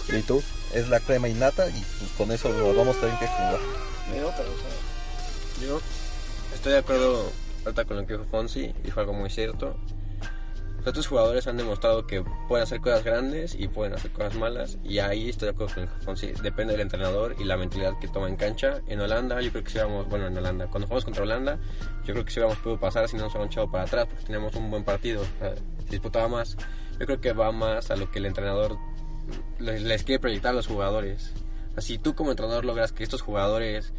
¿Y tú? Es la crema innata y pues con eso lo vamos a tener que jugar. De otra, o sea, Yo estoy de acuerdo ahorita con lo que dijo Fonsi, dijo algo muy cierto. Los otros jugadores han demostrado que pueden hacer cosas grandes y pueden hacer cosas malas. Y ahí estoy de acuerdo con dijo Fonsi. Depende del entrenador y la mentalidad que toma en cancha. En Holanda, yo creo que si íbamos, bueno, en Holanda, cuando jugamos contra Holanda, yo creo que si hubiéramos podido pasar si no nos hubiéramos echado para atrás, porque teníamos un buen partido, o sea, se disputaba más. Yo creo que va más a lo que el entrenador les, les quiere proyectar a los jugadores. Así tú como entrenador logras que estos jugadores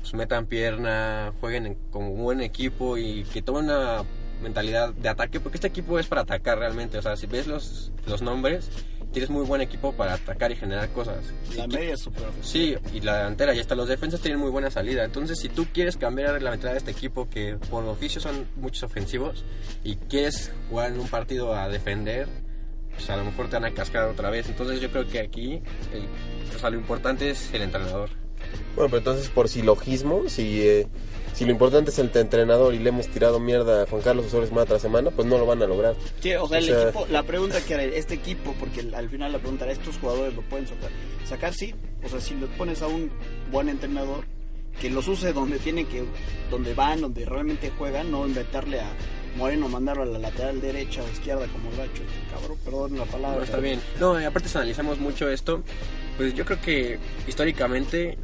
pues, metan pierna, jueguen en- como un buen equipo y que tomen una mentalidad de ataque, porque este equipo es para atacar realmente. O sea, si ves los, los nombres, tienes muy buen equipo para atacar y generar cosas. la Si media es ofensiva. Sí, y la delantera, y hasta los defensas tienen muy buena salida. Entonces, si tú quieres cambiar la mentalidad de este equipo, que por oficio son muchos ofensivos, y quieres jugar en un partido a defender, pues a lo mejor te van a cascar otra vez. Entonces, yo creo que aquí, el- o sea, lo importante es el entrenador. Bueno, pero entonces por silogismo, si, eh, si lo importante es el entrenador y le hemos tirado mierda a Juan Carlos Osorio semana tras semana, pues no lo van a lograr. Sí, o sea, O el sea- equipo, la pregunta que era este equipo, porque al final la pregunta era, ¿estos jugadores lo pueden sacar? Sacar sí, o sea, si los pones a un buen entrenador, que los use donde tienen que, donde van, donde realmente juegan, no inventarle a Moreno, mandarlo a la lateral derecha o izquierda como lo ha hecho este cabrón, perdón la palabra. No, está bien. No, aparte si analizamos mucho esto, pues yo creo que históricamente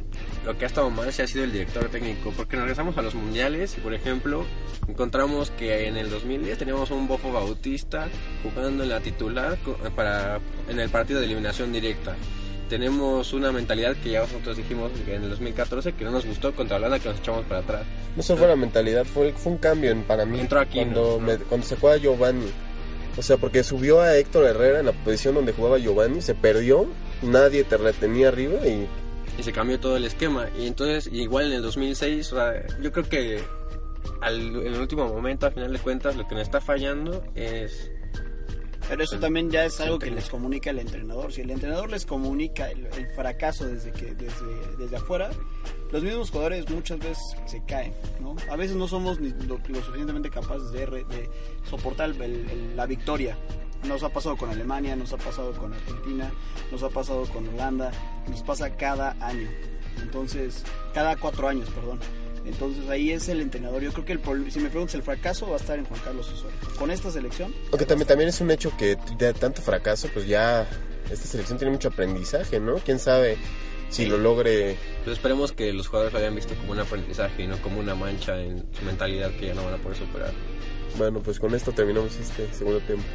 lo que ha estado mal se ha sido el director técnico, porque nos regresamos a los mundiales y por ejemplo encontramos que en el 2010 teníamos un Bofo Bautista jugando en la titular co- para en el partido de eliminación directa. Tenemos una mentalidad que ya nosotros dijimos en el 2014 que no nos gustó contra Holanda que nos echamos para atrás. No solo fue la mentalidad, fue, fue un cambio en, para mí. Entró Aquino, cuando, ¿no? me- cuando sacó a Giovanni. O sea, porque subió a Héctor Herrera en la posición donde jugaba Giovanni, se perdió, nadie te retenía arriba y y se cambió todo el esquema. Y entonces, igual en el 2006, o sea, yo creo que al, en el último momento, a final de cuentas, lo que nos está fallando es... Pero eso también ya es algo que les comunica el entrenador. Si el entrenador les comunica el, el fracaso desde que desde, desde afuera, los mismos jugadores muchas veces se caen, ¿no? A veces no somos ni lo, lo suficientemente capaces de, re- de soportar el- la victoria. Nos ha pasado con Alemania, nos ha pasado con Argentina, nos ha pasado con Holanda, nos pasa cada año. Entonces, cada cuatro años, perdón. Entonces ahí es el entrenador. Yo creo que el, si me preguntas, el fracaso va a estar en Juan Carlos Osorio. Con esta selección, Aunque también, también es un hecho que de tanto fracaso, pues ya esta selección tiene mucho aprendizaje, ¿no? ¿Quién sabe si lo logre? Pues esperemos que los jugadores lo hayan visto como un aprendizaje y no como una mancha en su mentalidad que ya no van a poder superar. Bueno, pues con esto terminamos este segundo tiempo.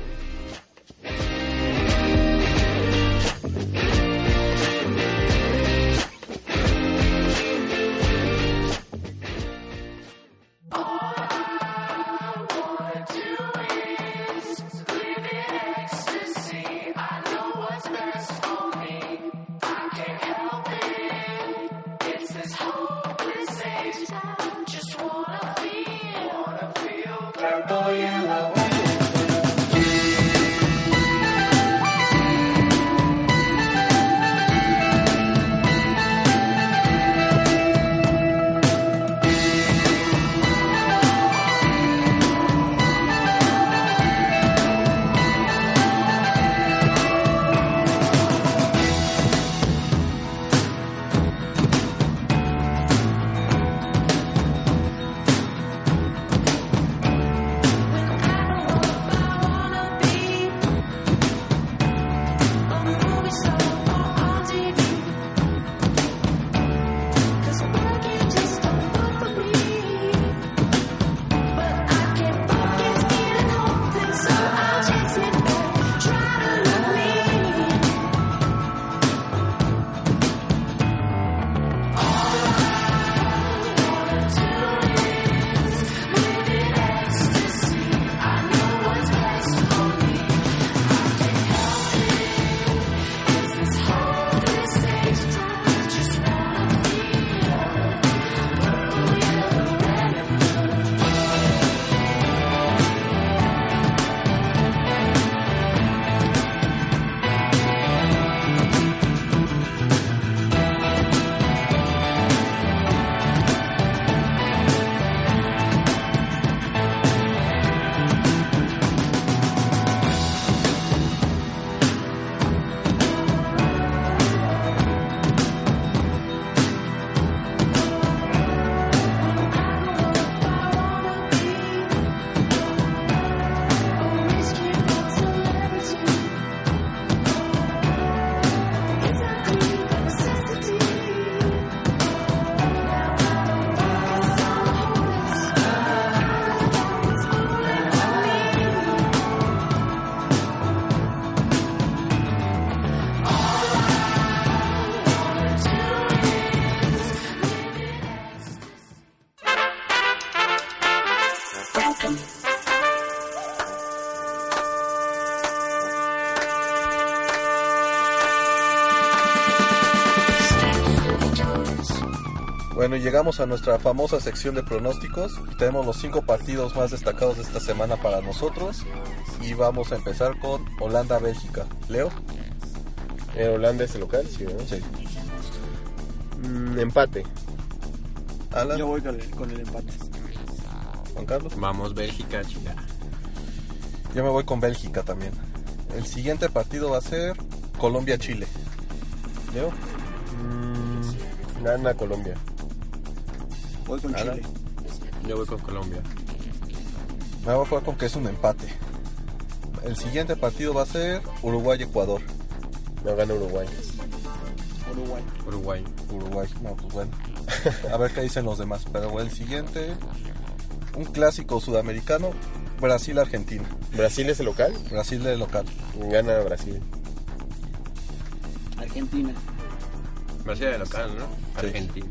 Bueno, llegamos a nuestra famosa sección de pronósticos. Tenemos los cinco partidos más destacados de esta semana para nosotros. Y vamos a empezar con Holanda-Bélgica. Leo. Eh, Holanda es el local, sí, ¿verdad? Sí. Mm, empate. Alan. Yo voy con el, con el empate. Juan Carlos. Vamos, Bélgica, chica. Yo me voy con Bélgica también. El siguiente partido va a ser Colombia-Chile. Leo. Mm, gana Colombia. Voy con. Chile. Yo voy con Colombia. Me voy a jugar con que es un empate. El siguiente partido va a ser Uruguay-Ecuador. No gana Uruguay. Uruguay. Uruguay. Uruguay, no, pues bueno. A ver qué dicen los demás. Pero el siguiente, un clásico sudamericano, Brasil-Argentina. Brasil es el local. Brasil de local. Gana Brasil. Argentina. Brasil de local, ¿no? Argentina.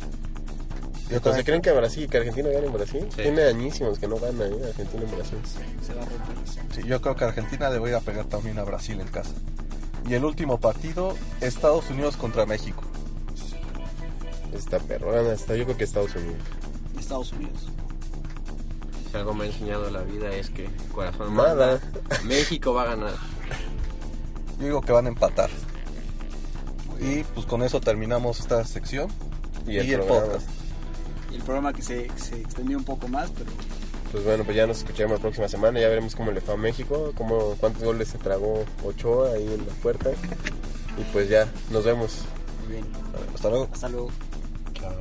Entonces, ¿creen que Brasil, que Argentina gane en Brasil? Sí. Tiene añísimos que no gana ¿eh? Argentina en Brasil. Se va a romper. Sí, yo creo que Argentina le voy a pegar también a Brasil en casa. Y el último partido, Estados Unidos contra México. Está perrona, está, yo creo que Estados Unidos. Estados Unidos. Si algo me ha enseñado la vida es que corazón Nada. manda. México va a ganar. Yo digo que van a empatar. Y pues con eso terminamos esta sección. Y el, Y el podcast. Y el programa que se, que se extendió un poco más, pero Pues bueno, pues ya nos escuchamos la próxima semana. Ya veremos cómo le fue a México, cómo, cuántos goles se tragó Ochoa ahí en la puerta. Y pues ya, nos vemos. muy bien. Hasta luego. Hasta luego. Chao.